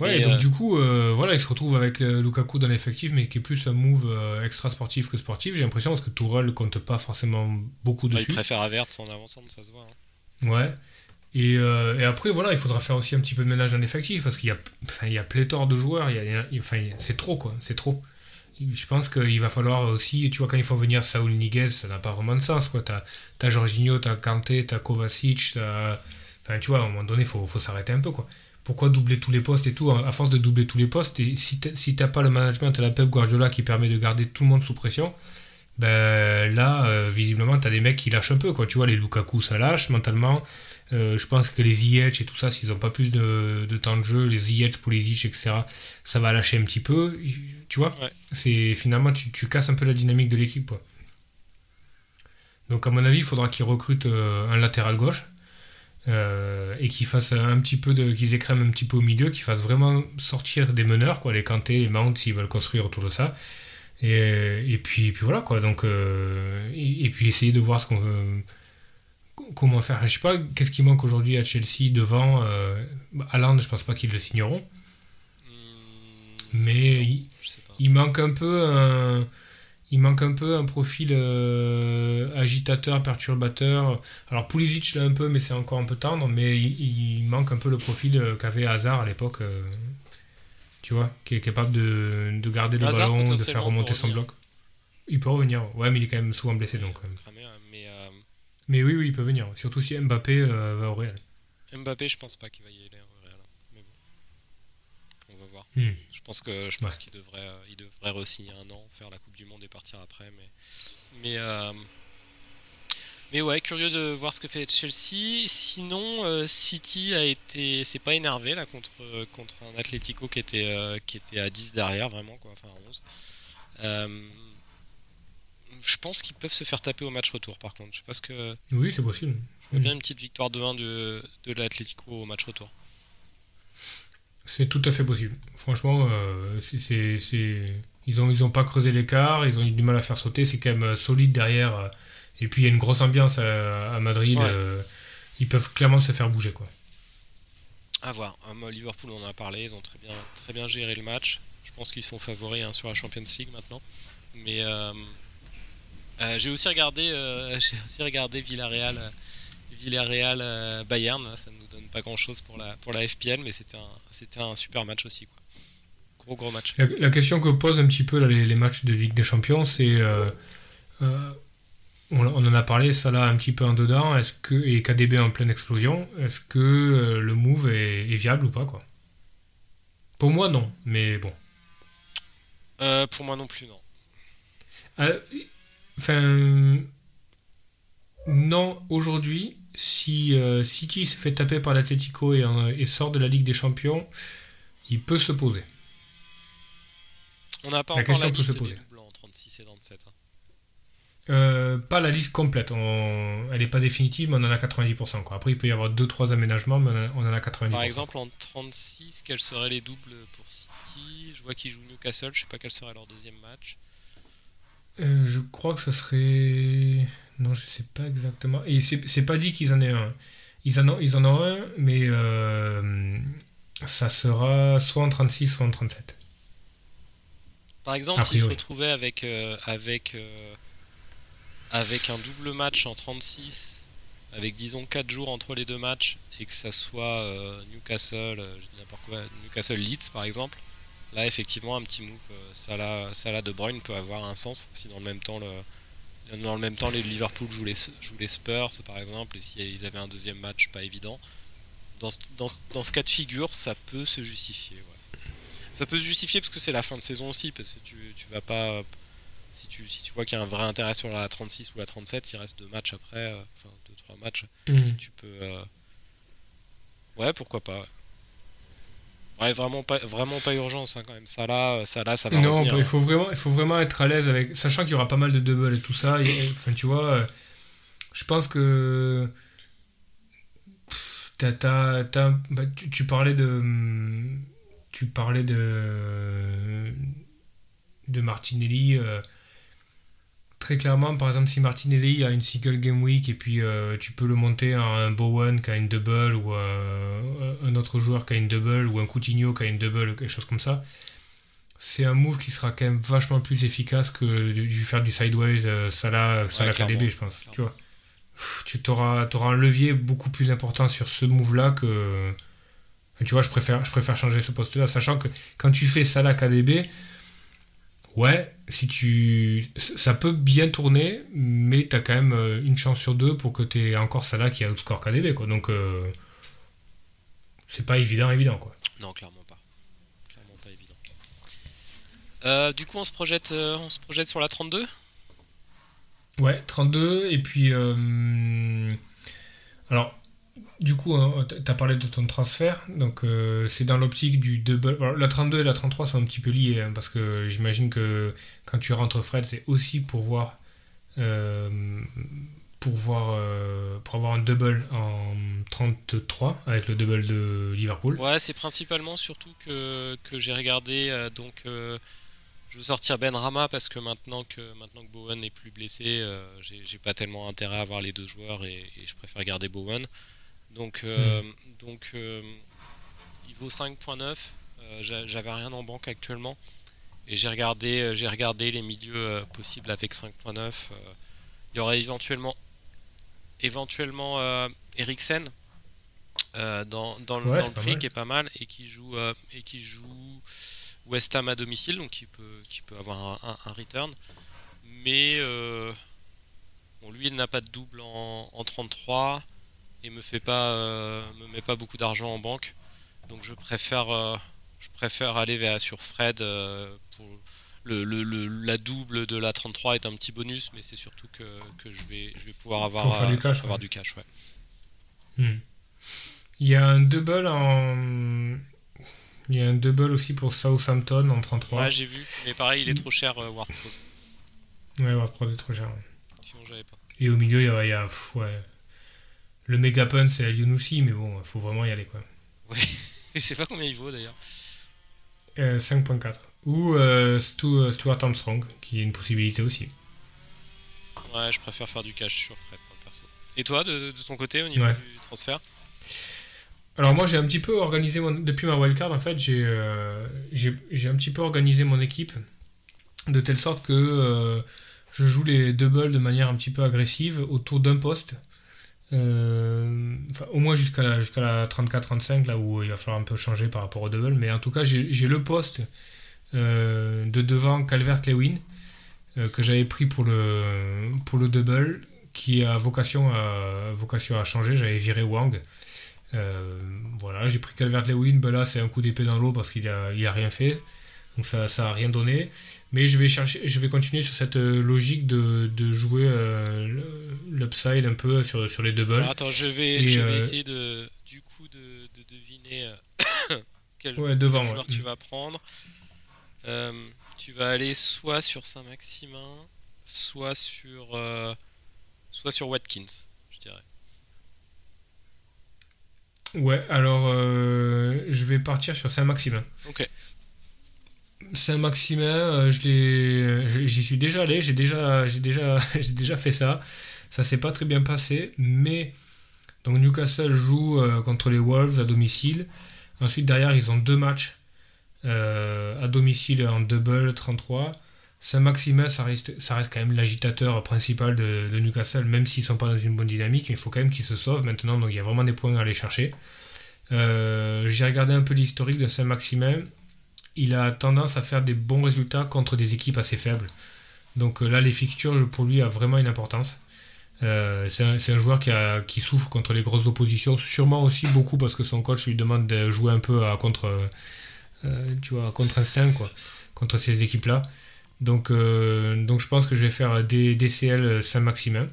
Ouais, et donc euh, du coup, euh, voilà, il se retrouve avec Lukaku dans l'effectif, mais qui est plus un move euh, extra sportif que sportif. J'ai l'impression parce que Tourelle compte pas forcément beaucoup dessus. ils préfèrent Avert en avançant, ça se voit. hein. Ouais. Et, euh, et après, voilà, il faudra faire aussi un petit peu de ménage dans l'effectif parce qu'il y a, enfin, il y a pléthore de joueurs. Il y a- il y a- il- enfin, c'est trop, quoi. C'est trop. Je pense qu'il va falloir aussi, tu vois, quand il faut venir Saul Niguez, ça n'a pas vraiment de sens, quoi. T'as, t'as Jorginho, t'as Kanté, t'as Kovacic, t'as... Enfin, tu vois, à un moment donné, il faut, faut s'arrêter un peu, quoi. Pourquoi doubler tous les postes et tout? À force de doubler tous les postes, et si t'as, si t'as pas le management à la Pep Guardiola qui permet de garder tout le monde sous pression, ben là, euh, visiblement, t'as des mecs qui lâchent un peu, quoi. Tu vois, les Lukaku, ça lâche mentalement. Euh, je pense que les Ziyech et tout ça, s'ils n'ont pas plus de, de temps de jeu, les Ziyech, Pulisic, etc., ça va lâcher un petit peu. Tu vois Ouais. c'est Finalement, tu, tu casses un peu la dynamique de l'équipe. Donc, à mon avis, il faudra qu'ils recrutent euh, un latéral gauche. euh, et qu'ils fassent un petit peu de qu'ils écrèment un petit peu au milieu qu'ils fassent vraiment sortir des meneurs quoi les Kanté les Mount s'ils veulent construire autour de ça et, et puis, puis voilà quoi. Donc, euh, et, et puis essayer de voir ce qu'on veut- comment faire? Je sais pas qu'est-ce qui manque aujourd'hui à Chelsea devant. Euh, Haaland, je pense pas qu'ils le signeront, Hmm, mais non, il, manque un peu un. Il manque un peu un profil euh, agitateur, perturbateur. Alors Pulisic l'a un peu, mais c'est encore un peu tendre. Mais il, il manque un peu le profil euh, qu'avait Hazard à l'époque. euh, Tu vois, qui est capable de, de garder le Hazard, ballon, de faire remonter son bloc. Il peut revenir. Ouais, mais il est quand même souvent blessé donc. hein, mais Mais oui, oui, il peut venir. Surtout si Mbappé euh, va au Real. Mbappé, je pense pas qu'il va y aller au Real. Mais bon. On va voir. Hmm. Je pense que je pense Ouais. qu'il devrait euh, il devrait re-signer un an, faire la Coupe du Monde et partir après. Mais mais euh, mais ouais, curieux de voir ce que fait Chelsea. Sinon, euh, City a été s'est pas énervé là contre contre un Atlético qui était qui était à 10 derrière vraiment quoi, enfin à 11. Je pense qu'ils peuvent se faire taper au match retour par contre. Je sais pas ce que Oui, c'est possible. je veux Hmm. bien une petite victoire de 1 de, de l'Atlético au match retour. C'est tout à fait possible. Franchement, euh, c'est, ils n'ont ils ont pas creusé l'écart, ils ont eu du mal à faire sauter, c'est quand même euh, solide derrière. euh, Et puis il y a une grosse ambiance à, à Madrid, Ouais. euh, ils peuvent clairement se faire bouger. quoi. À voir. Euh, Liverpool, on en a parlé, ils ont très bien, très bien géré le match. Je pense qu'ils sont favoris hein, sur la Champions League maintenant. Mais euh, euh, j'ai aussi regardé, euh, j'ai aussi regardé Villarreal, euh, Villarreal Bayern. ça ne nous donne pas grand chose pour la, pour la FPL, mais c'était un, c'était un super match aussi. Quoi. Gros gros match. La, la question que posent un petit peu là, les, les matchs de Ligue des Champions, c'est. euh, on, on en a parlé, ça là un petit peu en dedans, est-ce que, et KDB en pleine explosion, est-ce que le move est, est viable ou pas quoi? Pour moi, non, mais bon. Pour moi non plus, non. Euh, Enfin. non, aujourd'hui, si euh, City se fait taper par l'Atletico et, en- et sort de la Ligue des Champions, il peut se poser. On n'a pas La encore question la peut liste se poser. des doublants en 36 et 37. hein. Euh, pas la liste complète, on- elle n'est pas définitive, mais on en a 90%. Quoi. Après, il peut y avoir 2-3 aménagements, mais on, en a- on en a 90%. Par exemple, en 36, quels seraient les doubles pour City? Je vois qu'ils jouent Newcastle, je sais pas quel serait leur deuxième match. Euh, je crois que ça serait. Non, je sais pas exactement. Et c'est pas dit qu'ils en aient un. Ils en ont, ils en ont un, mais euh, ça sera soit en 36, soit en 37. Par exemple, s'ils se retrouvaient avec, euh, avec, avec un double match en 36, avec disons 4 jours entre les deux matchs, et que ça soit Newcastle, je dis n'importe quoi, Newcastle Leeds par exemple, là effectivement un petit move euh, Salah, Salah de Bruyne peut avoir un sens si dans le même temps le, dans le même temps les Liverpool jouent les, jouent les Spurs par exemple, et s'ils avaient un deuxième match pas évident, dans, ce- dans, ce- dans ce cas de figure ça peut se justifier. ouais. Ça peut se justifier parce que c'est la fin de saison aussi, parce que tu, tu vas pas. Si tu, si tu vois qu'il y a un vrai intérêt sur la 36 ou la 37, il reste deux matchs après, euh, enfin deux trois matchs, tu peux. euh, Ouais, pourquoi pas. Ouais. Vraiment pas, vraiment pas urgence hein, quand même. Ça là, ça là, ça va Non, revenir. bah, il faut vraiment, il faut vraiment être à l'aise avec, sachant qu'il y aura pas mal de doubles et tout ça. et- Enfin, tu vois, euh, je pense que t'as- t'as- bah, tu, tu parlais de, tu parlais de de Martinelli. euh, très clairement, par exemple, si Martinelli a une single game week et puis euh, tu peux le monter à un Bowen qui a une double ou euh, un autre joueur qui a une double ou un Coutinho qui a une double ou quelque chose comme ça c'est un move qui sera quand même vachement plus efficace que de, de faire du sideways euh, Salah, Salah clairement, KDB, je pense. clairement. Tu vois. Pff, Tu auras, un levier beaucoup plus important sur ce move-là que. Tu vois, je préfère, je préfère changer ce poste-là, sachant que quand tu fais Salah KDB, ouais, si tu, ça peut bien tourner, mais tu as quand même euh, une chance sur deux pour que tu aies encore Salah qui a le score KDB, quoi. Donc, euh, c'est pas évident, évident, quoi. Non, clairement pas. Clairement pas évident. Euh, du coup, on se projette, euh, on se projette sur la 32. Ouais, 32, et puis... alors, du coup, hein, t- t'as parlé de ton transfert, donc euh, c'est dans l'optique du double... alors, la 32 et la 33 sont un petit peu liées, hein, parce que j'imagine que quand tu rentres Fred, c'est aussi pour voir... euh, pour, voir euh, pour avoir un double en 33 avec le double de Liverpool. Ouais, c'est principalement surtout que, que j'ai regardé. donc, je veux sortir Ben Rama parce que maintenant que maintenant que Bowen n'est plus blessé, j'ai pas tellement intérêt à avoir les deux joueurs et je préfère garder Bowen. Donc, euh, donc euh, il vaut 5.9. euh, j'a- J'avais rien en banque actuellement et j'ai regardé j'ai regardé les milieux possibles avec 5.9. euh, Il y aurait éventuellement éventuellement euh, Eriksen dans, dans, le, prix qui est pas mal et qui joue et qui joue West Ham à domicile, donc qui peut, qui peut avoir un, return. Mais bon, lui, il n'a pas de double en, en 33 et me fait pas me met pas beaucoup d'argent en banque. Donc je préfère je préfère aller vers, sur Fred pour le, le, la double de la 33 est un petit bonus, mais c'est surtout que, que, je, vais, je vais pouvoir avoir, du cash. Avoir du cash ouais. Hmm. Il y a un double en. Il y a un double aussi pour Southampton en 33. Ouais, j'ai vu, mais pareil, il est trop cher, euh, Ward Ouais, Ward est trop cher. Sinon, j'avais pas. Et au milieu, il y a. Il y a ouais. Le méga pun, c'est Younousi, mais bon, il faut vraiment y aller, quoi. Ouais, je sais pas combien il vaut d'ailleurs. Euh, 5.4. Ou euh, euh, Stuart Armstrong, qui est une possibilité aussi. Ouais, je préfère faire du cash sur Fred, perso. Et toi, de, ton côté, au niveau du transfert? Alors moi j'ai un petit peu organisé mon... depuis ma wildcard en fait euh, j'ai j'ai un petit peu organisé mon équipe de telle sorte que je joue les doubles de manière un petit peu agressive autour d'un poste au moins jusqu'à la, jusqu'à la 34-35 là où il va falloir un peu changer par rapport au double mais en tout cas j'ai le poste euh, de devant Calvert-Lewin, euh, que j'avais pris pour le, pour le double, qui a vocation à, vocation à changer. J'avais viré Wang. Euh, voilà, j'ai pris Calvert-Lewin. Ben là, c'est un coup d'épée dans l'eau parce qu'il a, a rien fait. Donc ça n'a rien donné. Mais je vais, chercher, je vais continuer sur cette logique de, de jouer l'upside un peu sur, sur les doubles. attends, je vais, je vais essayer de, du coup de, de deviner quel, devant, joueur tu vas prendre. Euh, tu vas aller soit sur Saint-Maximin, soit sur, euh, soit sur Watkins, je dirais. Ouais, alors euh, je vais partir sur Saint-Maximin. Ok. Saint-Maximin, je j'y suis déjà allé, j'ai déjà, fait ça. Ça s'est pas très bien passé, mais donc Newcastle joue contre les Wolves à domicile. Ensuite derrière ils ont deux matchs euh, à domicile en double 33. Saint-Maximin, ça reste, quand même l'agitateur principal de, Newcastle, même s'ils sont pas dans une bonne dynamique, mais il faut quand même qu'ils se sauvent maintenant, donc il y a vraiment des points à aller chercher. Euh, j'ai regardé un peu l'historique de Saint-Maximin. Il a tendance à faire des bons résultats contre des équipes assez faibles. Donc euh, là, les fixtures pour lui a vraiment une importance. c'est un, joueur qui, souffre contre les grosses oppositions, sûrement aussi beaucoup parce que son coach lui demande de jouer un peu à contre, euh, tu vois, contre instinct, quoi, contre ces équipes-là. Donc, euh, donc je pense que je vais faire des DCL Saint-Maximin.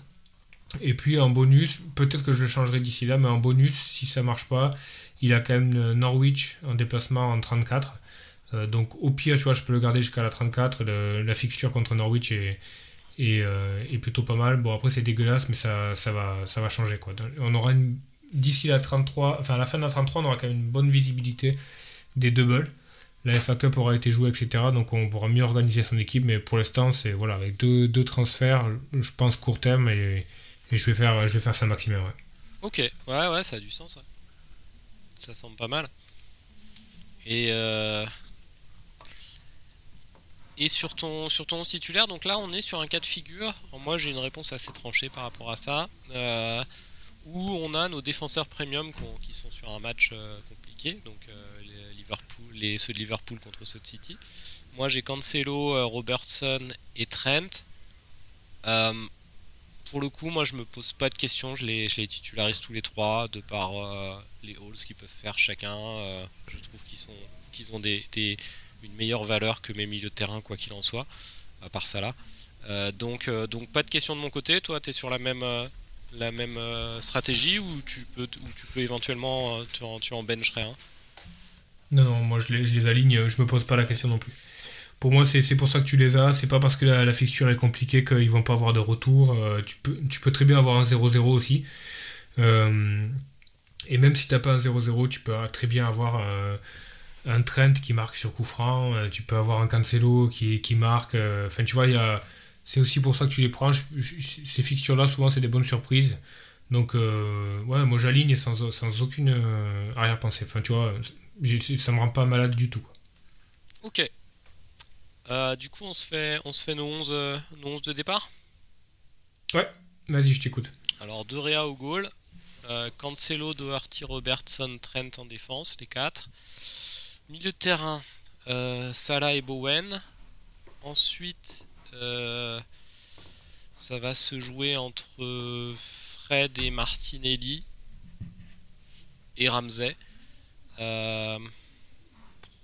Et puis en bonus, peut-être que je le changerai d'ici là, mais en bonus, si ça marche pas, il a quand même Norwich en déplacement en 34. Euh, donc au pire, tu vois, je peux le garder jusqu'à la 34. la fixture contre Norwich est, est, plutôt pas mal. Bon, après, c'est dégueulasse, mais ça, ça, va, ça va changer. Quoi. On aura d'ici la 33, enfin à la fin de la 33, on aura quand même une bonne visibilité des doubles la FA Cup aura été jouée, etc. Donc on pourra mieux organiser son équipe. Mais pour l'instant, c'est voilà, avec deux, deux, transferts, je pense court terme et, je vais faire je vais faire ça maximum. Ouais. Ok, ouais, ouais, ça a du sens. Ça semble pas mal. Et euh, et sur ton sur ton titulaire, donc là on est sur un cas de figure. moi j'ai une réponse assez tranchée par rapport à ça. Euh, où on a nos défenseurs premium qui sont sur un match euh, compliqué, donc les, ceux de Liverpool contre ceux de City. Moi j'ai Cancelo, euh, Robertson et Trent. Euh, pour le coup, moi je me pose pas de questions, je les, je les titularise tous les trois de par euh, les halls qu'ils peuvent faire chacun. je trouve qu'ils sont qu'ils ont des, une meilleure valeur que mes milieux de terrain, quoi qu'il en soit, à part ça là. donc, donc pas de questions de mon côté. Toi, tu es sur la même, la même stratégie ou tu peux, tu peux éventuellement tu en, tu en bencherais un? Non, non, moi je les, aligne, je me pose pas la question non plus. Pour moi, c'est pour ça que tu les as. C'est pas parce que la, fixture est compliquée qu'ils vont pas avoir de retour. Euh, tu, peux, tu peux très bien avoir un 0-0 aussi. Euh, et même si t'as pas un 0-0, tu peux très bien avoir euh, un Trent qui marque sur coup franc. tu peux avoir un Cancelo qui, qui marque. Enfin, tu vois, c'est aussi pour ça que tu les prends. ces fixtures-là, souvent, c'est des bonnes surprises. Donc, ouais, moi j'aligne sans, sans aucune arrière-pensée. Enfin, tu vois, ça me rend pas malade du tout. Ok. Euh, du coup, on se fait, on se fait nos 11, euh, nos 11 de départ? Ouais, vas-y, je t'écoute. Alors, De Réa au goal. Cancelo, Doherty, Robertson, Trent en défense, les quatre. Milieu de terrain, Salah et Bowen. Ensuite, ça va se jouer entre Fred et Martinelli et Ramsey.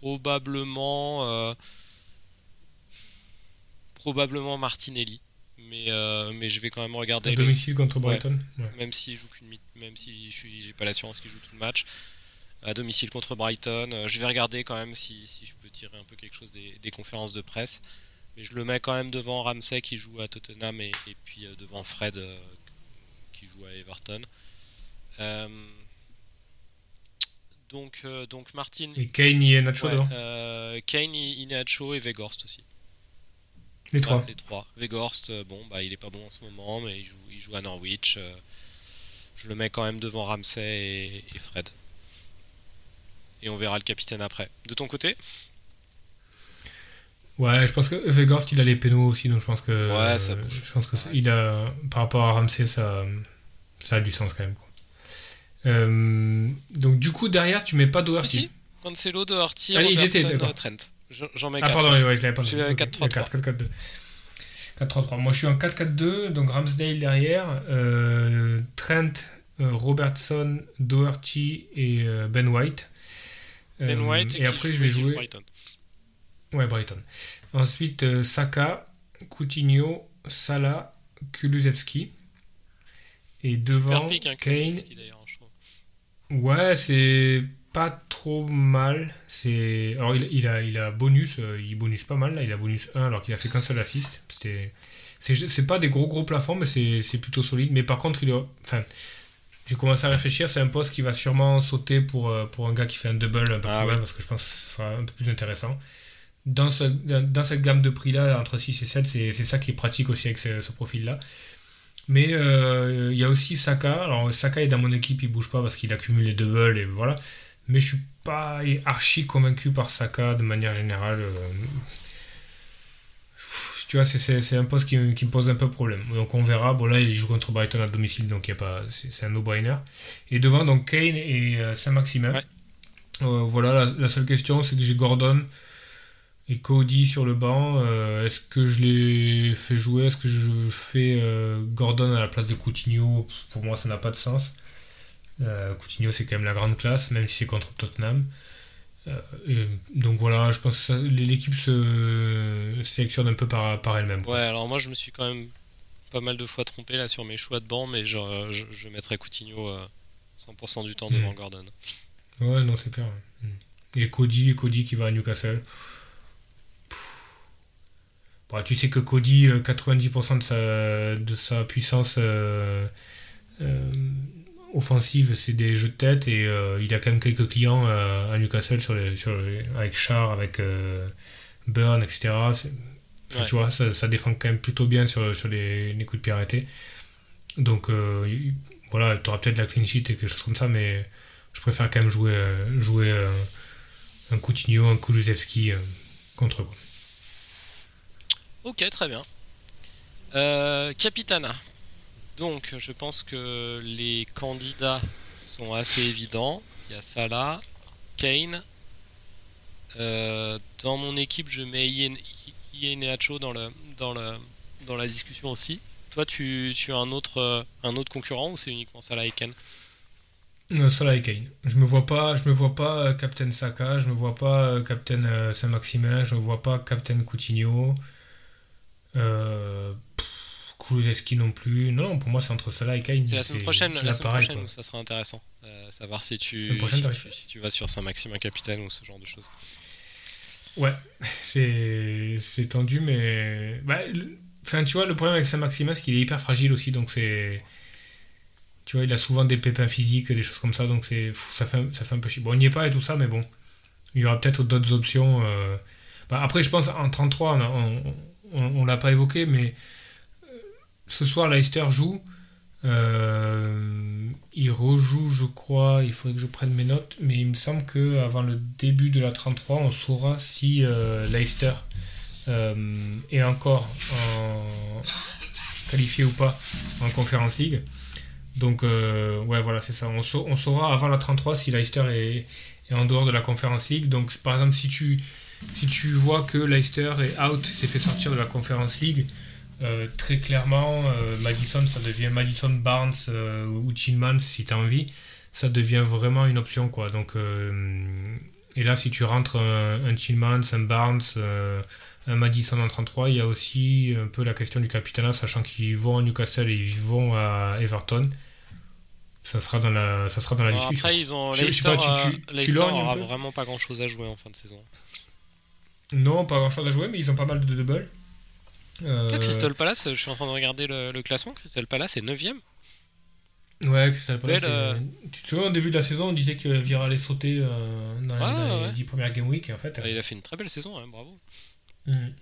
probablement probablement Martinelli. Mais, euh, mais je vais quand même regarder. À domicile contre Brighton Même si joue qu'une même si je j'ai pas l'assurance qu'il joue tout le match. À domicile contre Brighton. Euh, je vais regarder quand même si, je peux tirer un peu quelque chose des, conférences de presse. Mais je le mets quand même devant Ramsey qui joue à Tottenham et, puis euh, devant Fred qui joue à Everton. donc, donc Martin. Et Kane, y est Nacho Kane, y, Nacho et Vegorst aussi. Les trois. les trois. Vegorst, euh, bon, bah, il est pas bon en ce moment, mais il joue, il joue à Norwich. Euh, je le mets quand même devant Ramsey et, Fred. Et on verra le capitaine après. De ton côté Ouais, je pense que Vegorst il a les pénaux aussi, donc je pense que. Ouais, ça bouge. Je pense que il a, par rapport à Ramsey, ça, ça a du sens quand même. Euh, donc du coup derrière tu mets pas Doherty. Si, Cancelo, Doherty, ah, il était, Trent. J'en mets 4. Ah, pardon, ouais, je l'avais pas 4-3-3. 4-3-3. Moi, je suis en 4-4-2, donc Ramsdale derrière, euh, Trent, euh, Robertson, Doherty et euh, Ben White. Ben White et, après, je vais jouer. Brighton. Ouais, Brighton. Ensuite, Saka, Coutinho, Salah, Kulusevski. Et devant, hein, Kane. Ouais, c'est pas trop mal. C'est alors il, a il a bonus, euh, il bonus pas mal là, il a bonus 1 alors qu'il a fait qu'un seul assist. C'était c'est pas des gros gros plafonds mais c'est plutôt solide. Mais par contre il enfin j'ai commencé à réfléchir, c'est un poste qui va sûrement sauter pour, euh, pour un gars qui fait un double un peu ah plus loin parce que je pense que ce sera un peu plus intéressant. Dans, ce, dans cette gamme de prix là, entre 6 et 7, c'est ça qui est pratique aussi avec ce, profil là. Mais euh, il y a aussi Saka. Alors Saka est dans mon équipe, il bouge pas parce qu'il accumule les doubles et voilà mais je suis pas archi convaincu par Saka de manière générale. Euh, tu vois, c'est un poste qui, me pose un peu problème. Donc on verra. Bon là, il joue contre Brighton à domicile, donc c'est un no-brainer. Et devant, donc Kane et euh, Saint-Maximin. Euh, voilà, la, seule question, c'est que j'ai Gordon et Cody sur le banc. Est-ce que je les fais jouer? Est-ce que je, je fais Gordon à la place de Coutinho? Pour moi, ça n'a pas de sens. Euh, Coutinho, c'est quand même la grande classe, même si c'est contre Tottenham. Euh, donc voilà, je pense que l'équipe se sélectionne un peu par, par elle-même. Ouais, alors moi je me suis quand même pas mal de fois trompé là sur mes choix de banc, mais je, je, mettrais Coutinho 100% euh, du temps devant mm. Gordon. Ouais, non, c'est clair. Mm. Et Cody, Cody qui va à Newcastle. Bah, tu sais que Cody, 90% de sa, de sa puissance offensive, c'est des jeux de tête et euh, il a quand même quelques clients euh, à Newcastle sur les, sur avec Char, avec euh, Burn, etc. Tu vois, ça, défend quand même plutôt bien sur, sur les, les coups de pied arrêtés. Donc voilà, tu auras peut-être la clean sheet et quelque chose comme ça, mais je préfère quand même jouer, jouer un Coutinho, un Kulusevski contre eux. Ok, très bien. Capitana. Donc, je pense que les candidats sont assez évidents. Il y a Salah, Kane. Euh, dans mon équipe, je mets Ieneacho dans, le, dans, dans la discussion aussi. Toi, tu, tu as un autre, un autre concurrent ou c'est uniquement Salah et Kane? Euh, Salah et Kane. Je me vois pas, me vois pas euh, Captain Saka, je me vois pas Captain Saint-Maximin, je me vois pas Captain Coutinho. Kulusevski non plus. Non, pour moi, c'est entre cela et Kane. C'est la semaine prochaine, la semaine prochaine ça sera intéressant. Euh, savoir si tu, si, tu vas sur Saint-Maxime capitaine ou ce genre de choses. Ouais, c'est tendu, mais. Bah, enfin, tu vois, le problème avec Saint-Maximin, c'est qu'il est hyper fragile aussi, donc c'est. Tu vois, il a souvent des pépins physiques, des choses comme ça, donc c'est ça fait, ça fait un peu chier. Bon, on n'y est pas et tout ça, mais bon. Il y aura peut-être d'autres options. Euh. Bah, après, je pense en 33, on, on, on l'a pas évoqué, mais ce soir, Leicester joue. Euh, il rejoue, je crois, il faudrait que je prenne mes notes, mais il me semble qu'avant le début de la 33, on saura si euh, Leicester euh, est encore qualifié ou pas en Conference League. Donc, ouais, voilà, c'est ça. On, saura avant la 33 si Leicester est, est, en dehors de la Conference League. Donc, par exemple, si tu, si tu vois que Leicester est out, s'est fait sortir de la Conference League, euh, très clairement, euh, Madison, ça devient Madison Barnes ou Chinman si tu as envie. Ça devient vraiment une option, quoi. Donc, et là, si tu rentres un, un un Barnes, un Madison en 33, il y a aussi un peu la question du capitana, sachant qu'ils vont à Newcastle et ils vont à Everton ça sera dans la, ça sera dans la discussion. Après, ils ont Leicester, tu, tu, vraiment pas grand chose à jouer en fin de saison. Non, pas grand chose à jouer, mais ils ont pas mal de double. Euh... Crystal Palace, je suis en train de regarder le, classement. Crystal Palace est 9ème. Ouais, Crystal Palace. Euh, tu te souviens, au début de la saison, on disait que Vira allait sauter euh, dans, les 10 premières Game Week. En fait, Il a fait une très belle saison, hein, bravo. Mhm.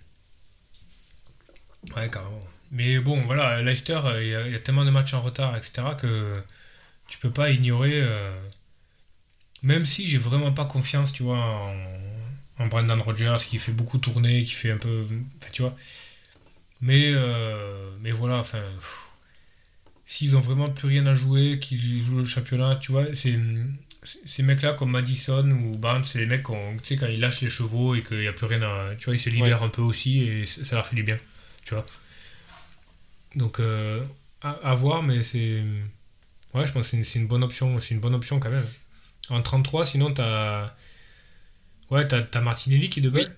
Ouais, carrément. Mais bon, voilà, Leicester, il y, a tellement de matchs en retard, etc., que tu peux pas ignorer. Euh, même si j'ai vraiment pas confiance, tu vois, en, Brendan Rodgers qui fait beaucoup tourner, qui fait un peu. tu vois. Mais, euh, mais voilà, enfin. S'ils ont vraiment plus rien à jouer, qu'ils jouent le championnat, tu vois, c'est ces mecs-là comme Madison ou Barnes, c'est les mecs tu sais, quand ils lâchent les chevaux et qu'il n'y a plus rien à. Tu vois, ils se libèrent un peu aussi et ça leur fait du bien. Tu vois. Donc, euh, à, voir, mais c'est. Ouais, je pense que c'est une, bonne option. C'est une bonne option quand même. En 33, sinon, t'as. Ouais, t'as as Martinelli qui est de belle.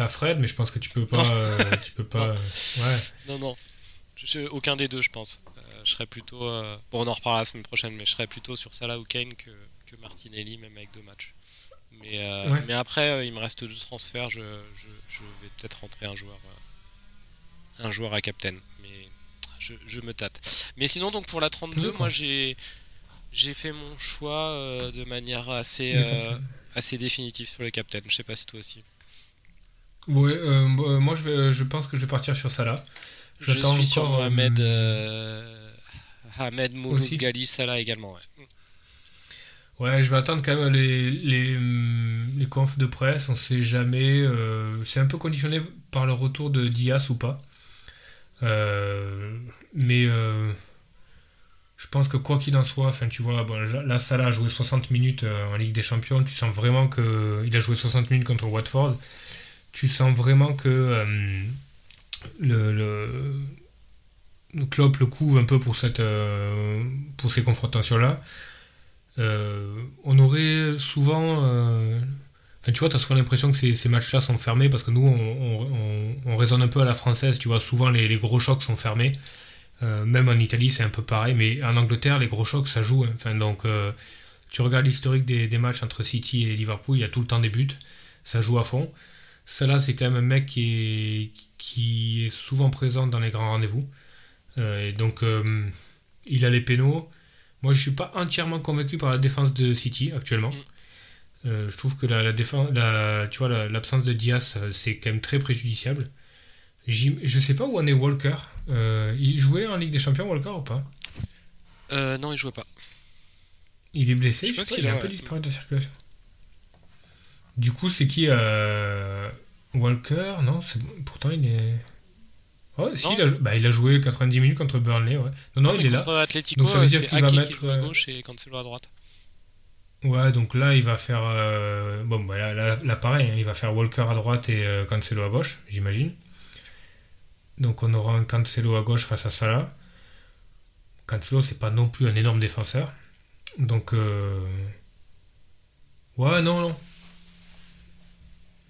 T'as Fred, mais je pense que tu peux pas. Euh, tu peux pas. Non. Ouais. Non, non. aucun des deux, je pense. Euh, je serais plutôt. Euh, bon, on en reparlera la semaine prochaine, mais je serais plutôt sur Salah ou Kane que, que Martinelli, même avec deux matchs. Mais, mais après, il me reste deux transferts. Je, je, je vais peut-être rentrer un joueur, un joueur à captain je, me tâte. Mais sinon, donc pour la 32, moi j'ai j'ai fait mon choix euh, de manière assez euh, assez définitive sur le captain. Je sais pas si toi aussi. Ouais, euh, moi je vais, je pense que je vais partir sur ça là. Je suis sur Ahmed Ahmed Mouloud Gali Salah également. Ouais. Ouais, je vais attendre quand même les, les, les confs de presse, on sait jamais. c'est un peu conditionné par le retour de Diaz ou pas. Euh, mais euh, je pense que quoi qu'il en soit, enfin tu vois, bon, là Salah a joué 60 minutes euh, en Ligue des Champions, tu sens vraiment que il a joué 60 minutes contre Watford. Tu sens vraiment que le, le, le Klopp le couvre un peu pour cette pour ces confrontations là. on aurait souvent Enfin, tu vois, tu as souvent l'impression que ces, matchs-là sont fermés parce que nous, on, on, raisonne un peu à la française. Tu vois, souvent les, gros chocs sont fermés. Euh, même en Italie, c'est un peu pareil. Mais en Angleterre, les gros chocs, ça joue. Hein. Enfin, donc, euh, tu regardes l'historique des, matchs entre City et Liverpool, il y a tout le temps des buts. Ça joue à fond. Là, c'est quand même un mec qui est, qui est souvent présent dans les grands rendez-vous. Euh, et donc, il a les pénaux. Moi, je suis pas entièrement convaincu par la défense de City actuellement. Mm. Euh, je trouve que la, défense, la, tu vois, l'absence de Diaz, euh, c'est quand même très préjudiciable. Je sais pas où en est Walker. Euh, il jouait en Ligue des Champions, Walker, ou pas? Non, il jouait pas. Il est blessé, je, pense qu'il est un peu disparu de la circulation. Du coup, c'est qui Walker? Non, pourtant il est. Oh, si, il a, bah, il a, joué 90 minutes contre Burnley. Ouais. Non, non, il est là. Donc ça veut dire qu'il va mettre. à gauche et Cancelo à droite. Ouais, donc là, il va faire. Euh, bon, bah là, là, pareil, hein, il va faire Walker à droite et euh, Cancelo à gauche, j'imagine. Donc on aura un Cancelo à gauche face à Salah. Cancelo, c'est pas non plus un énorme défenseur. Donc. Euh, ouais, non, non.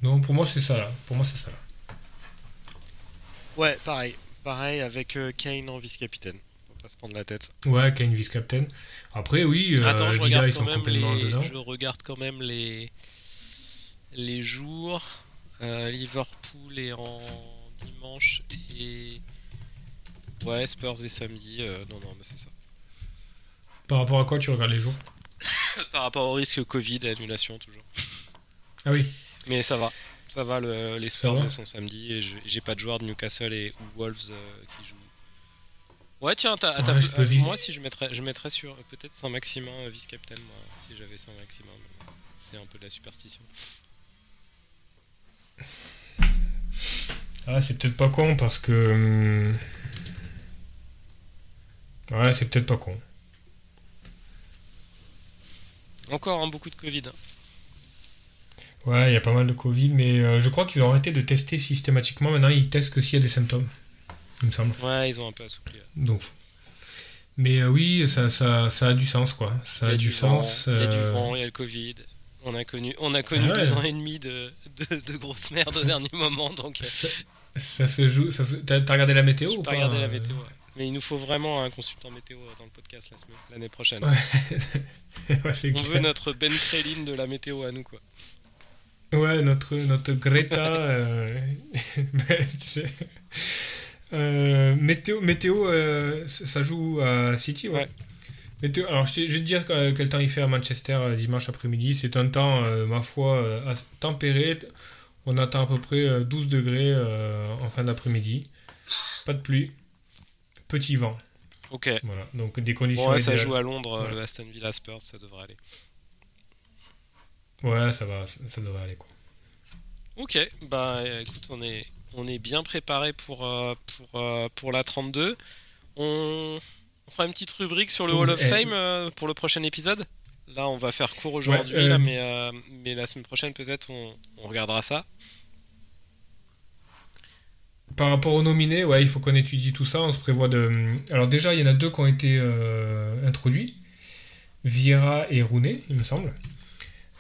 Non, pour moi, c'est ça là. Pour moi, c'est ça là. Ouais, pareil. Pareil avec Kane en vice-capitaine pas se prendre la tête. Ouais, Kane vice-captain. Après, oui, euh, Attends, je regarde, quand même les... je regarde quand même les, les jours. Euh, Liverpool est en dimanche et. Ouais, Spurs et samedi. Euh, non, non, mais c'est ça. Par rapport à quoi tu regardes les jours? Par rapport au risque Covid et annulation, toujours. Ah oui. Mais ça va. Ça va, le, les Spurs sont samedi et j'ai pas de joueurs de Newcastle et ou Wolves qui jouent Ouais, tiens, t'as, euh, moi si je mettrais, je mettrais sur peut-être Saint-Maximin euh, vice-captain, moi, si j'avais Saint-Maximin. C'est un peu de la superstition. Ah, c'est peut-être pas con parce que. Hum, Ouais, c'est peut-être pas con. Encore hein, beaucoup de Covid. hein. Ouais, il y a pas mal de Covid, mais euh, je crois qu'ils ont arrêté de tester systématiquement. Maintenant, ils testent que s'il y a des symptômes, il me semble. Ouais, ils ont un peu assoupli. ouais. Donc, mais euh, oui, ça, ça, ça a du sens, quoi. Ça Il y a, a du, vent, sens. Il y a du euh, vent, il y a le Covid. On a connu, on a connu Ah ouais. deux ans et demi de, de, de grosses merdes au dernier moment, donc ça, ça se joue. ça se- T'as regardé la météo ou pas pas regardé la météo. ouais. Mais il nous faut vraiment un consultant météo dans le podcast l'année prochaine. Ouais. Ouais, c'est On clair. veut notre Ben Krellin de la météo à nous, quoi. Ouais, notre, notre Greta. euh, euh, météo, météo euh, ça joue à City, ouais. Ouais. Météo, alors, je, vais te dire que- quel temps il fait à Manchester dimanche après-midi. C'est un temps, ma foi, tempéré. On attend à peu près euh, 12 degrés en fin d'après-midi. Pas de pluie. Petit vent. Ok. Voilà. Donc des conditions. Bon, ouais, ça joue à Londres, Voilà. le Aston Villa Spurs, ça devrait aller. Ouais, ça va, ça, devrait aller quoi. Ok, bah écoute, on est, on est bien préparé pour, euh, pour, euh, pour la 32. On, on fera une petite rubrique sur le Hall of eh, Fame euh, pour le prochain épisode. Là, on va faire court aujourd'hui, mais, mais la semaine prochaine, peut-être, on, on regardera ça. Par rapport aux nominés, ouais, il faut qu'on étudie tout ça. On se prévoit de. Alors déjà, il y en a deux qui ont été introduits, Vieira et Rooney, il me semble.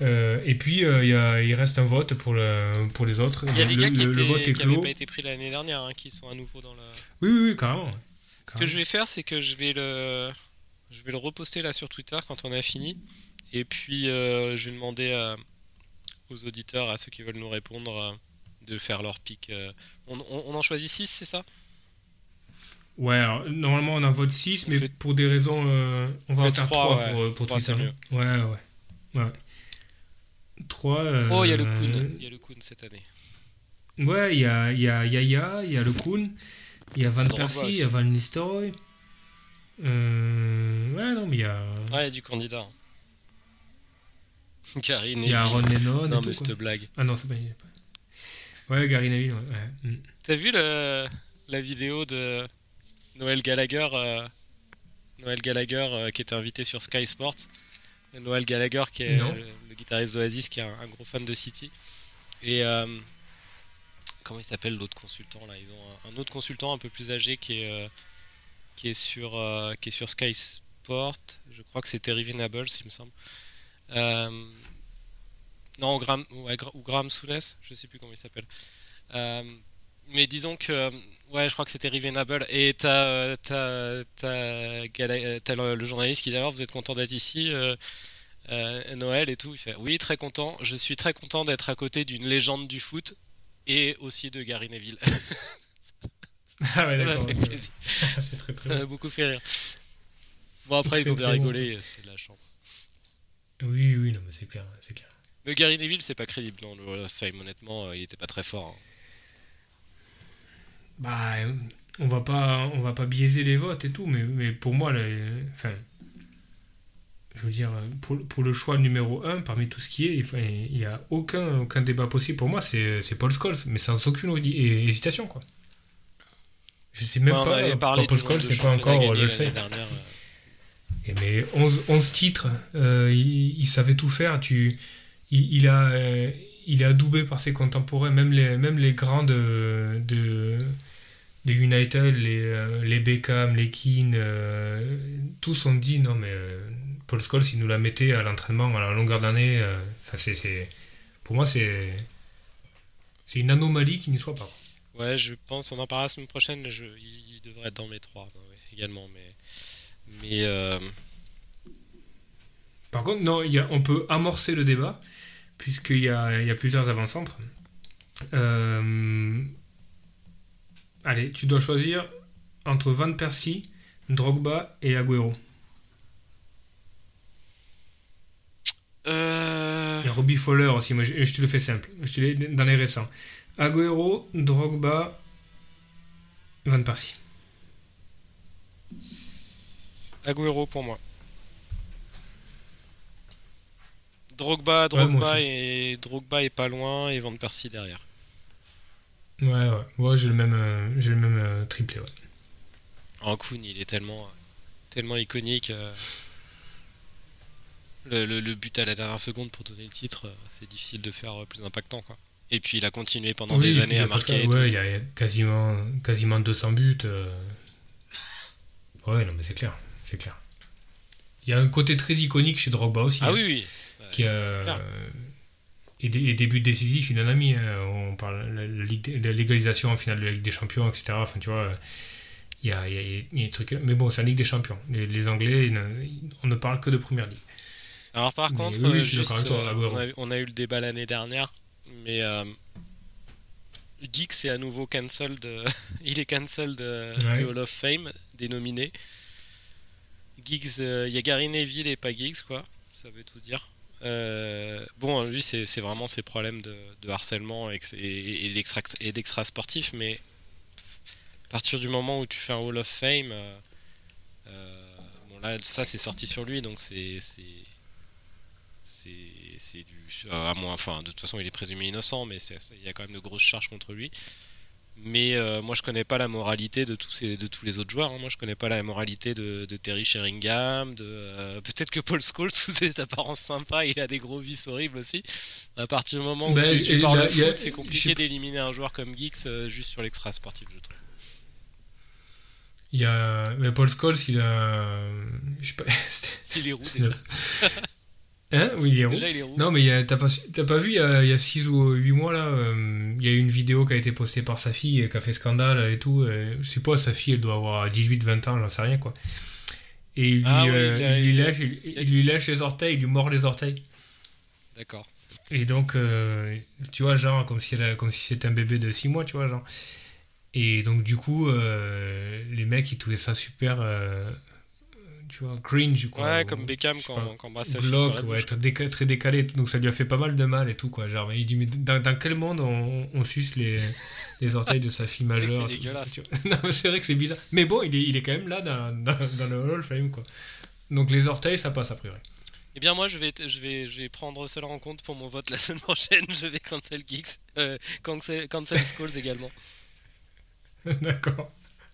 Euh, et puis euh, il, y a- il reste un vote pour, le, pour les autres. Il y a des le, gars qui n'avaient pas été pris l'année dernière, hein, qui sont à nouveau dans le. Oui, oui, oui, carrément. Ce que je vais faire, c'est que je vais le, je vais le reposter là sur Twitter quand on a fini. Et puis, euh, je vais demander à- aux auditeurs, à ceux qui veulent nous répondre, de faire leur pic. On, on- on en choisit 6, c'est ça? Ouais, alors, normalement on en vote 6, On mais fait- pour des raisons. on va en faire trois, 3 ouais. pour, pour Twitter. Ouais, ouais. ouais. 3. Oh, il y a le Kun. Il y a le Kun cette année. Ouais, il y a, y a Yaya, il y a le Kuhn, il y a Van Persie, il y a Van Nistelrooy. Euh, ouais, non, mais il y a, Ouais, il y a du candidat. Gary il y a Aaron Neville. Lennon. Non, mais cette blague. Ah non, c'est pas. Ouais, Gary Neville, ouais. ouais. Mm. T'as vu le, la vidéo de Noël Gallagher euh, Noël Gallagher euh, qui était invité sur Sky Sports? Noël Gallagher qui est guitariste d'Oasis qui est un, gros fan de City. Et euh, comment il s'appelle l'autre consultant là? Ils ont un, un autre consultant un peu plus âgé qui est, euh, qui est, sur, euh, qui est sur Sky Sport. Je crois que c'est Terry Venables, il me semble. Non, Graham, ou Graham Souness, je sais plus comment il s'appelle. Mais disons que, ouais, je crois que c'était Rivenable. Et t'as, t'as, t'as, le, journaliste qui dit alors, vous êtes content d'être ici, euh, Noël et tout. Il fait oui, très content. Je suis très content d'être à côté d'une légende du foot et aussi de Gary Neville. Ah ouais, d'accord. fait ok. plaisir. c'est très très Ça beaucoup fait rire. Bon, après, ils ont bien très bon. rigolé, c'était de la chance. Oui, oui, non, mais c'est clair, c'est clair. Mais Gary Neville, c'est pas crédible dans le Hall of Fame, honnêtement, euh, il était pas très fort. hein. Bah, on va pas, on va pas biaiser les votes et tout, mais, mais pour moi, le- enfin, je veux dire, pour, pour le choix numéro 1, parmi tout ce qui est, il n'y a aucun, aucun débat possible. Pour moi, c'est Paul Scholes, mais sans aucune hési- hé- hésitation, quoi. Je sais même Ouais, on pas pourquoi Paul Scholes n'est pas encore gagnés le fait. dernière, euh. Et mais 11, 11 titres, euh, il, il savait tout faire. Tu, il, il a, euh, il est adoubé par ses contemporains, même les, même les grands de, de, de United, les, euh, les Beckham, les Keane, euh, tous ont dit non, mais euh, Paul Scholes, il nous la mettait à l'entraînement à la longueur d'année. euh, Enfin, c'est, pour moi, c'est, c'est une anomalie qu'il n'y soit pas. Ouais, je pense, on en parlera la semaine prochaine. Je, il, devrait être dans mes trois ouais, également, mais mais euh, Par contre, non, il y a, on peut amorcer le débat, puisqu'il y a, il y a plusieurs avant-centres. Euh, allez, tu dois choisir entre Van Persie, Drogba et Agüero. Euh, Il y a Robbie Fowler aussi, moi je, je te le fais simple, je te l'ai dans les récents. Agüero, Drogba, Van Persie. Agüero pour moi. Drogba, Drogba moi et Drogba est pas loin et Van Persie derrière. Ouais, ouais, ouais j'ai le même, euh, j'ai le même euh, triplé. Ouais. En Kuhn, il est tellement tellement iconique. Euh, Le, le- le but à la dernière seconde pour donner le titre, euh, c'est difficile de faire euh, plus impactant. Quoi. Et puis il a continué pendant Oui, des années a à marquer. ça, ouais, il y a a quasiment, quasiment 200 buts. euh. Ouais, non, mais c'est clair. C'est clair. Il y a un côté très iconique chez Drogba aussi. Ah hein, oui, oui. Bah, qui a- c'est clair. et, des, et des buts décisifs, il en a mis. hein. On parle de la, légalisation en finale de la Ligue des Champions, etc. Enfin, tu vois, il y a, il y a- il y a des trucs. Mais bon, c'est la Ligue des Champions. Les, les Anglais, on ne parle que de première ligue. Alors par contre, oui, oui, euh, juste, toi, euh, on, a, on a eu le débat l'année dernière, mais euh, Geeks est à nouveau cancelled. euh, il est cancelled euh, Ouais. du Hall of Fame. Giggs, euh, il y a Gary Neville et pas Giggs, quoi. Ça veut tout dire. Euh, bon, lui, c'est c'est vraiment ses problèmes de, de harcèlement et, que c'est- et, et d'extra- sportif, mais à partir du moment où tu fais un Hall of Fame, bon là, ça c'est sorti sur lui, donc c'est c'est du à moins, enfin de toute façon il est présumé innocent, mais il y a quand même de grosses charges contre lui. Mais euh, moi je connais pas la moralité de tous ces, de tous les autres joueurs. hein. Moi je connais pas la moralité de, de Terry Sheringham, de euh, peut-être que Paul Scholes sous ses apparences sympas, il a des gros vices horribles aussi. À partir du moment où Ben, tu, parles de foot, c'est compliqué d'éliminer un joueur comme Geeks euh, juste sur l'extra sportif, je trouve. Il y a mais Paul Scholes, il a. Je sais pas. Il est roux déjà. Hein Oui, il est roux. Déjà il est roux. Non, mais il y a- t'as pas, pas vu, il y a- il y a 6 ou 8 mois, là, euh, il y a eu une vidéo qui a été postée par sa fille et qui a fait scandale et tout. et je sais pas, sa fille, elle doit avoir 18-20 ans, j'en sais rien, quoi. Et il lui, Ah oui, euh, il a- il lui il a- lèche, il, il lui lèche les orteils, il lui mord les orteils. D'accord. Et donc, euh, tu vois, genre, comme si, elle comme si c'était un bébé de 6 mois, tu vois, genre. Et donc, du coup, euh, les mecs, ils trouvaient ça super, euh, tu vois, cringe, quoi. Ouais, Ou- comme Beckham quand, pas, quand sa fille sur la ouais, très, déca- très décalé. Donc ça lui a fait pas mal de mal et tout, quoi. Genre, il dit, mais dans, dans quel monde on, on suce les, les orteils de sa fille majeure c'est dégueulasse. Non, c'est vrai que c'est bizarre. Mais bon, il est, il est quand même là dans, dans, dans le Hall of Fame, quoi. Donc les orteils, ça passe a priori. Eh bien moi je vais, je, vais, je vais prendre cela en compte pour mon vote la semaine prochaine. Je vais cancel Geeks. Euh, cancel, cancel Skulls également. D'accord.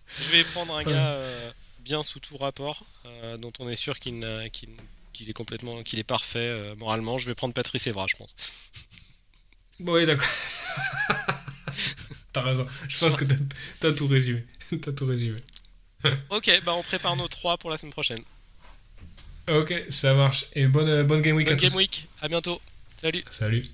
Je vais prendre un gars euh, bien sous tout rapport, euh, dont on est sûr qu'il est complètement, qu'il est parfait euh, moralement. Je vais prendre Patrice Evra, je pense. Oui, d'accord. T'as raison. Je pense que t'as tout résumé. T'as tout résumé. Ok, bah on prépare nos trois pour la semaine prochaine. Ok, ça marche. Et bonne, bonne game week à Bonne tous. game week, à bientôt. Salut. Salut.